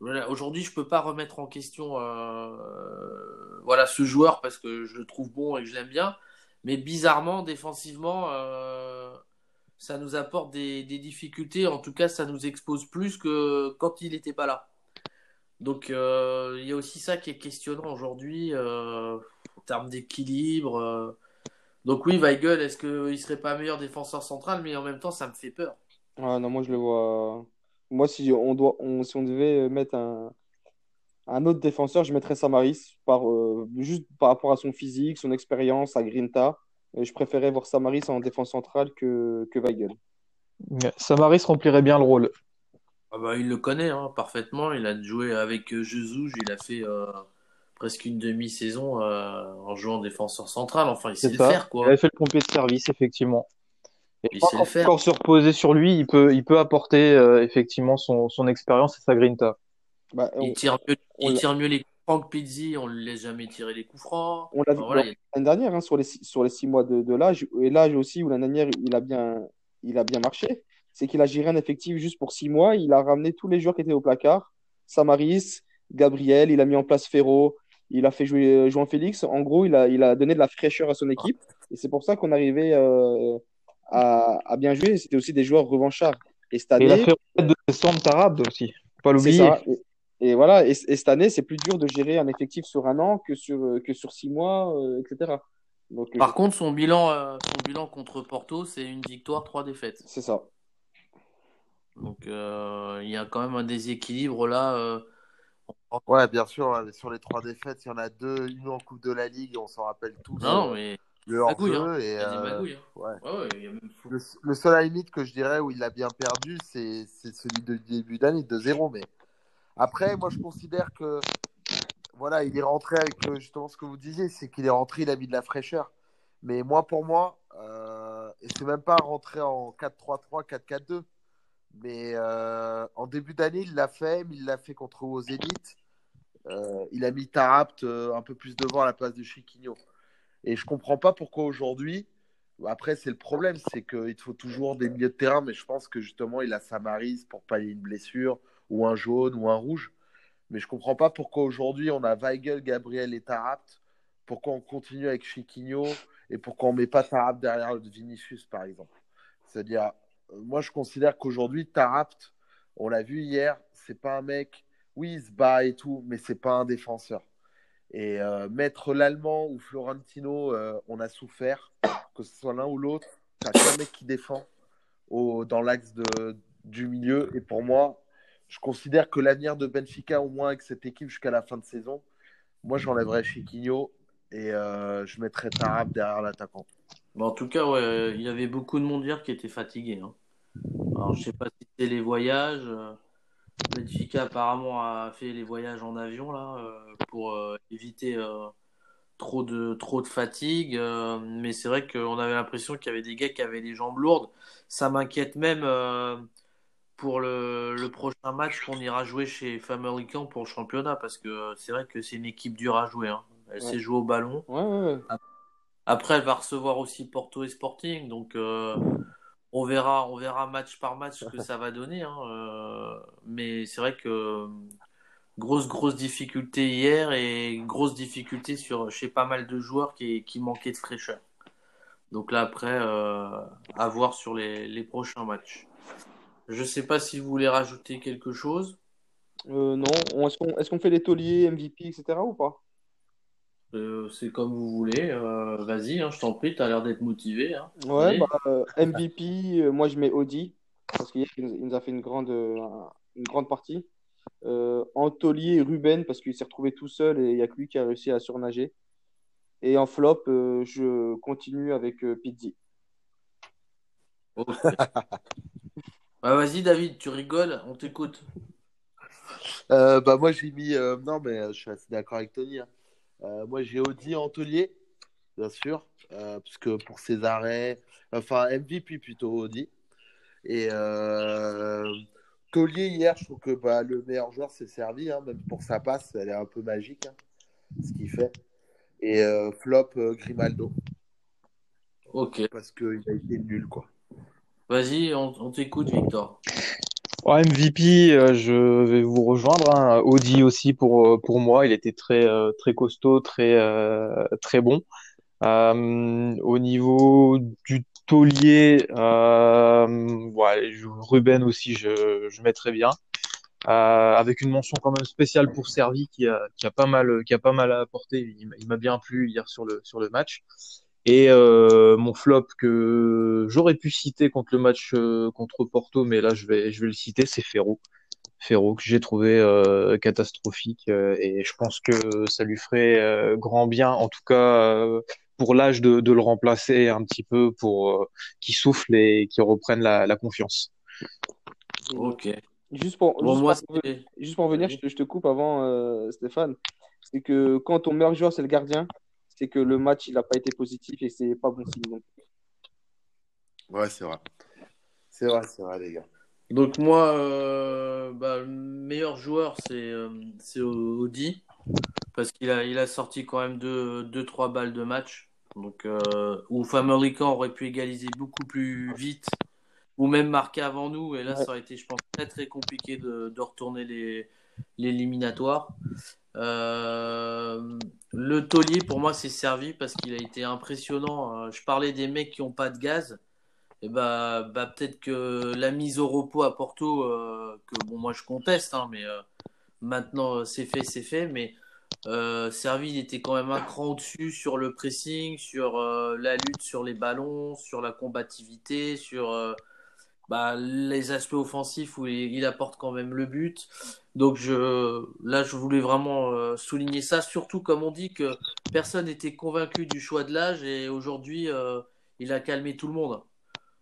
B: Aujourd'hui, je peux pas remettre en question euh, voilà ce joueur parce que je le trouve bon et que je l'aime bien. Mais bizarrement, défensivement, euh, ça nous apporte des, difficultés. En tout cas, ça nous expose plus que quand il n'était pas là. Donc, euh, il y a aussi ça qui est questionnant aujourd'hui en termes d'équilibre. Donc oui, Weigel, est-ce qu'il serait pas meilleur défenseur central Mais en même temps, ça me fait peur.
C: Ah non, moi je le vois. Moi, si on doit, on, si on devait mettre un, un autre défenseur, je mettrais Samaris par, euh, juste par rapport à son physique, son expérience, à Grinta. Et je préférais voir Samaris en défense centrale que, que Weigel.
A: Samaris remplirait bien le rôle.
B: Ah bah, il le connaît hein, parfaitement. Il a joué avec euh, Jesus. Il a fait euh, presque une demi-saison euh, en jouant défenseur central. Enfin, il sait le faire,
A: Il
B: quoi.
A: avait fait le pompier de service, effectivement. Et
B: Il sait le faire.
A: encore se reposer sur lui, il peut, il peut apporter euh, effectivement son, son expérience et sa grinta.
C: Bah, on
B: Il tire mieux,
C: on
B: il tire mieux les coups francs que Pizzi. On ne le laisse jamais tirer les coups francs.
C: on l'a
B: Enfin,
C: vu
B: voilà, a-
C: l'année dernière, hein, sur les, six- sur les six mois de, de l'âge, et l'âge aussi où l'année dernière il a bien, il a bien marché, c'est qu'il a géré un effectif juste pour six mois. Il a ramené tous les joueurs qui étaient au placard, Samaris, Gabriel, il a mis en place Ferro, il a fait jouer euh, João Félix. En gros, il a, il a donné de la fraîcheur à son équipe, et c'est pour ça qu'on arrivait euh, à, à bien jouer. C'était aussi des joueurs revanchards. Et cette
A: Et
C: année,
A: fait remettre de décembre Tarab aussi. Faut Pas l'oublier.
C: Et, et voilà, et, et cette année, c'est plus dur de gérer un effectif sur un an que sur, euh, que sur six mois, euh, etc. Donc,
B: Par contre, son bilan, euh, son bilan contre Porto, c'est une victoire, trois défaites.
C: c'est ça.
B: Donc, euh, il y a quand même un déséquilibre là. euh,
D: Ouais, bien sûr, ouais, sur les trois défaites, il y en a deux, une en Coupe de la Ligue, on s'en rappelle tous.
B: Non,
D: euh,
B: mais
D: le
B: magouille, hein.
D: et, euh,
B: hein.
D: ouais.
B: Ouais, ouais, même.
D: Le, le seul limite que je dirais où il a bien perdu, c'est celui de début d'année, de zéro. Mais après, moi, je considère que voilà, il est rentré avec euh, justement ce que vous disiez, c'est qu'il est rentré, il a mis de la fraîcheur. Mais moi, pour moi, euh, et c'est même pas rentré en 4-3-3, 4-4-2, mais euh, en début d'année, il l'a fait, mais il l'a fait contre aux élites. Euh, il a mis Tarapt un peu plus devant à la place de Chiquinho. Et je comprends pas pourquoi aujourd'hui. Après, c'est le problème, c'est qu'il faut toujours des milieux de terrain, mais je pense que justement, il a Samaris pour pallier une blessure, ou un jaune, ou un rouge. Mais je comprends pas pourquoi aujourd'hui on a Weigel, Gabriel et Tarapt. Pourquoi on continue avec Chiquinho et pourquoi on met pas Tarapt derrière Vinicius, par exemple? C'est-à-dire, euh, moi, je considère qu'aujourd'hui, Tarapt, on l'a vu hier, c'est pas un mec, oui, il se bat et tout, mais c'est pas un défenseur. Et euh, mettre l'Allemand ou Florentino, euh, on a souffert, que ce soit l'un ou l'autre. T'as qu'un mec qui défend dans l'axe du milieu. Et pour moi, je considère que l'avenir de Benfica, au moins avec cette équipe jusqu'à la fin de saison, moi j'enlèverais Chiquinho et euh, je mettrais Tarab derrière l'attaquant.
B: Mais en tout cas, ouais, il y avait beaucoup de monde hier qui était fatigué. hein. Alors, je sais pas si c'était les voyages. Benfica apparemment a fait les voyages en avion là euh, pour euh, éviter euh, trop de trop de fatigue. mais c'est vrai qu'on avait l'impression qu'il y avait des gars qui avaient les jambes lourdes. Ça m'inquiète même pour le, le prochain match qu'on ira jouer chez Family Camp pour le championnat parce que c'est vrai que c'est une équipe dure à jouer. hein. Elle
C: Ouais.
B: sait jouer au ballon.
C: Ouais, ouais, ouais.
B: Après, elle va recevoir aussi Porto et Sporting, donc on verra, on verra match par match ce que ça va donner. hein, euh, mais c'est vrai que grosse, grosse difficulté hier et grosse difficulté sur chez pas mal de joueurs qui, qui manquaient de fraîcheur. Donc là, après, euh, à voir sur les, les prochains matchs. Je sais pas si vous voulez rajouter quelque chose.
C: Euh, non, On- est-ce qu'on est-ce qu'on fait les tauliers, MVP, etc. ou pas?
B: Euh, c'est comme vous voulez. Euh, vas-y, hein, je t'en prie, tu as l'air d'être motivé. hein.
C: Ouais, bah, euh, MVP, euh, moi je mets Audi, parce qu'il nous, a fait une grande, euh, une grande partie. Euh, en taulier, Ruben, parce qu'il s'est retrouvé tout seul et il n'y a que lui qui a réussi à surnager. Et en flop, euh, je continue avec euh, Pizzi.
B: Ok. Bah, vas-y, David, tu rigoles, on t'écoute.
D: Euh, bah, moi, j'ai mis. euh, non, mais je suis assez d'accord avec Tony. hein. Euh, moi, j'ai Audi en taulier, bien sûr, euh, parce que pour ses arrêts. Enfin, MVP plutôt, Audi. Et euh, taulier, hier, je trouve que bah, le meilleur joueur s'est servi, hein, même pour sa passe, elle est un peu magique, hein, ce qu'il fait. Et euh, flop, euh, Grimaldo,
B: Ok.
D: parce qu'il a été nul, quoi.
B: Vas-y, on, on t'écoute, Victor.
A: Ouais, MVP, euh, je vais vous rejoindre. Hein. Audi aussi pour euh, pour moi, il était très euh, très costaud, très très bon. Au niveau du taulier, ouais, Ruben aussi, je je mettrais bien. Euh, avec une mention quand même spéciale pour Servi qui a qui a pas mal qui a pas mal apporté. Il, m'a- il m'a bien plu hier sur le sur le match. Et euh, mon flop que j'aurais pu citer contre le match euh, contre Porto, mais là je vais je vais le citer, c'est Ferro. Ferro que j'ai trouvé euh, catastrophique euh, et je pense que ça lui ferait euh, grand bien, en tout cas euh, pour l'âge de, de le remplacer un petit peu pour euh, qu'il souffle et qu'il reprenne la, la confiance.
B: Ok.
C: Juste pour,
B: Bon,
C: juste
B: moi,
C: pour, juste pour
B: Vas-y.
C: je te, je te coupe avant, euh, Stéphane. C'est que quand ton meilleur joueur, c'est le gardien, c'est que le match, il n'a pas été positif et c'est pas bon signe. Donc,
D: Ouais, c'est vrai. C'est vrai, c'est vrai, les gars.
B: Donc, moi, euh, bah, le meilleur joueur, c'est euh, c'est Audi. Parce qu'il a, il a sorti quand même 2-3 deux, trois balles de match. Donc, euh, où Famarican aurait pu égaliser beaucoup plus vite. Ou même marquer avant nous. Et là,
C: Ouais.
B: ça aurait été, je pense, très très compliqué de, de retourner les l'éliminatoire. Euh, le taulier, pour moi, c'est servi parce qu'il a été impressionnant. Euh, Je parlais des mecs qui ont pas de gaz. Et bah, bah peut-être que la mise au repos à Porto, euh, que bon, moi je conteste, hein, mais maintenant c'est fait, c'est fait. Mais Servi, il était quand même un cran au-dessus sur le pressing, sur la lutte sur les ballons, sur la combativité, sur bah, les aspects offensifs où il, apporte quand même le but. Donc je, là, je voulais vraiment euh, souligner ça, surtout comme on dit que personne n'était convaincu du choix de l'âge et aujourd'hui, euh, il a calmé tout le monde.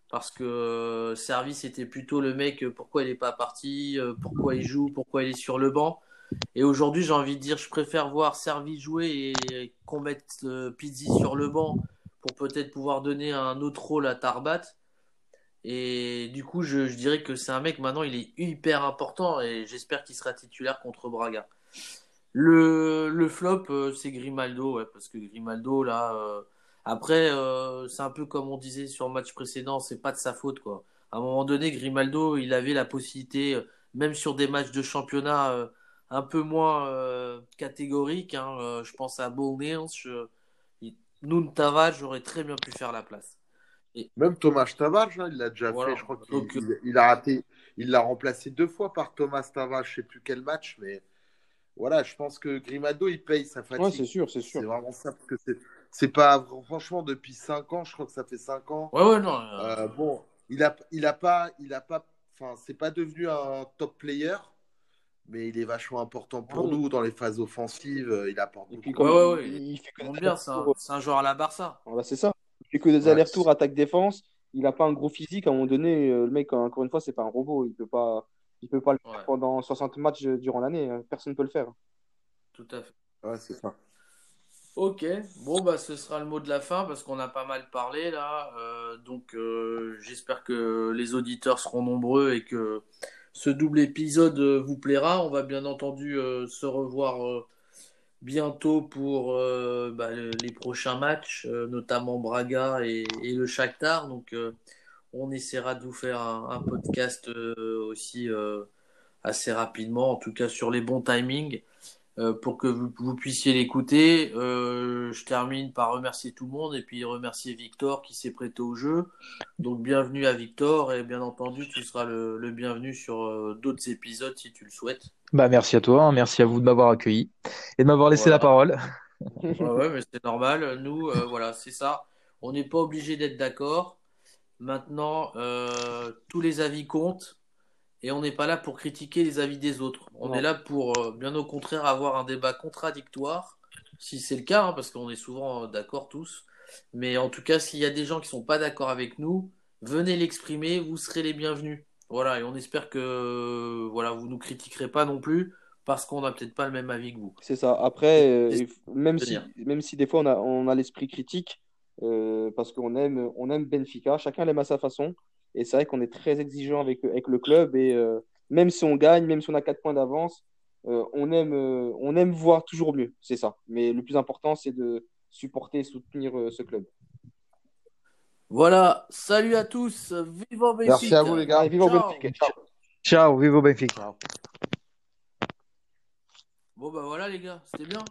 B: Parce que euh, Service était plutôt le mec, pourquoi il n'est pas parti, pourquoi il joue, pourquoi il est sur le banc. Et aujourd'hui, j'ai envie de dire, je préfère voir Service jouer et qu'on mette Pizzi sur le banc pour peut-être pouvoir donner un autre rôle à Tarbat. Et du coup, je, je dirais que c'est un mec, maintenant, il est hyper important et j'espère qu'il sera titulaire contre Braga. Le, le flop, euh, c'est Grimaldo, ouais, parce que Grimaldo, là, euh, après, euh, c'est un peu comme on disait sur le match précédent, c'est pas de sa faute, quoi. À un moment donné, Grimaldo, il avait la possibilité, euh, même sur des matchs de championnat euh, un peu moins catégoriques, hein, je pense à Noun Tavares, j'aurais très bien pu faire la place.
D: Même Thomas Tavares, hein, il l'a déjà
B: Voilà.
D: fait. Je crois qu'il
B: Donc,
D: il- il a raté. Il l'a remplacé deux fois par Thomas Tavares, je sais plus quel match, mais voilà, je pense que Grimaldo, il paye sa fatigue.
C: ouais, c'est sûr, c'est
D: C'est
C: sûr.
D: vraiment ça, parce que c'est, c'est pas franchement depuis 5 ans, je crois que ça fait 5 ans.
B: Ouais, ouais, non. euh,
D: Euh, bon, il a, il a pas, il a pas, enfin, c'est pas devenu un top player, mais il est vachement important pour
C: Ah
D: nous dans les phases offensives. euh, Il apporte beaucoup.
B: Ouais, ouais,
C: il, il fait
B: bien, c'est un, c'est joueur à la Barça.
C: voilà, c'est ça. Fait que des
D: Ouais.
C: allers-retours attaque-défense. Il n'a pas un gros physique. À un moment donné, euh, le mec, encore une fois, c'est pas un robot. Il peut pas, il peut pas le faire
B: Ouais.
C: pendant 60 matchs euh, durant l'année. hein. Personne ne peut le faire.
B: Tout à fait.
D: Ouais, c'est ça.
B: Ok, bon bah ce sera le mot de la fin parce qu'on a pas mal parlé là, Euh, donc euh, j'espère que les auditeurs seront nombreux et que ce double épisode vous plaira. On va bien entendu euh, se revoir euh, bientôt pour euh, bah, le- les prochains matchs, euh, notamment Braga et, le Shakhtar. Donc, euh, on essaiera de vous faire un, podcast aussi assez rapidement, en tout cas sur les bons timings, euh, pour que vous, vous puissiez l'écouter. Euh, je termine par remercier tout le monde et puis remercier Victor qui s'est prêté au jeu. Donc, bienvenue à Victor et bien entendu, tu seras le, le bienvenu sur euh, d'autres épisodes si tu le souhaites.
A: Bah, merci à toi, hein. merci à vous de m'avoir accueilli et de m'avoir laissé
B: Voilà.
A: la parole.
B: Ouais, ouais, mais c'est normal. Nous, voilà, c'est ça. On n'est pas obligé d'être d'accord. Maintenant, tous les avis comptent et on n'est pas là pour critiquer les avis des autres. On
C: Non.
B: est là pour, euh, bien au contraire, avoir un débat contradictoire, si c'est le cas, hein, parce qu'on est souvent euh, d'accord tous. Mais en tout cas, s'il y a des gens qui sont pas d'accord avec nous, venez l'exprimer, vous serez les bienvenus. Voilà, et on espère que euh, voilà, vous nous critiquerez pas non plus parce qu'on n'a peut-être pas le même avis que vous.
C: C'est ça. Après, euh, même si, même si des fois on a, on a l'esprit critique, euh, parce qu'on aime, on aime Benfica, chacun l'aime à sa façon. Et c'est vrai qu'on est très exigeant avec, avec le club. Et euh, même si on gagne, même si on a 4 points d'avance, euh, on aime, euh, on aime voir toujours mieux. C'est ça. Mais le plus important, c'est de supporter et soutenir euh, ce club.
B: Voilà, salut à tous, vivant Benfica.
D: Merci à vous, les gars.
C: Au
B: Ciao.
C: Benfica. Ciao.
A: Ciao, vive au Benfica.
B: Bon bah voilà les gars, c'était bien.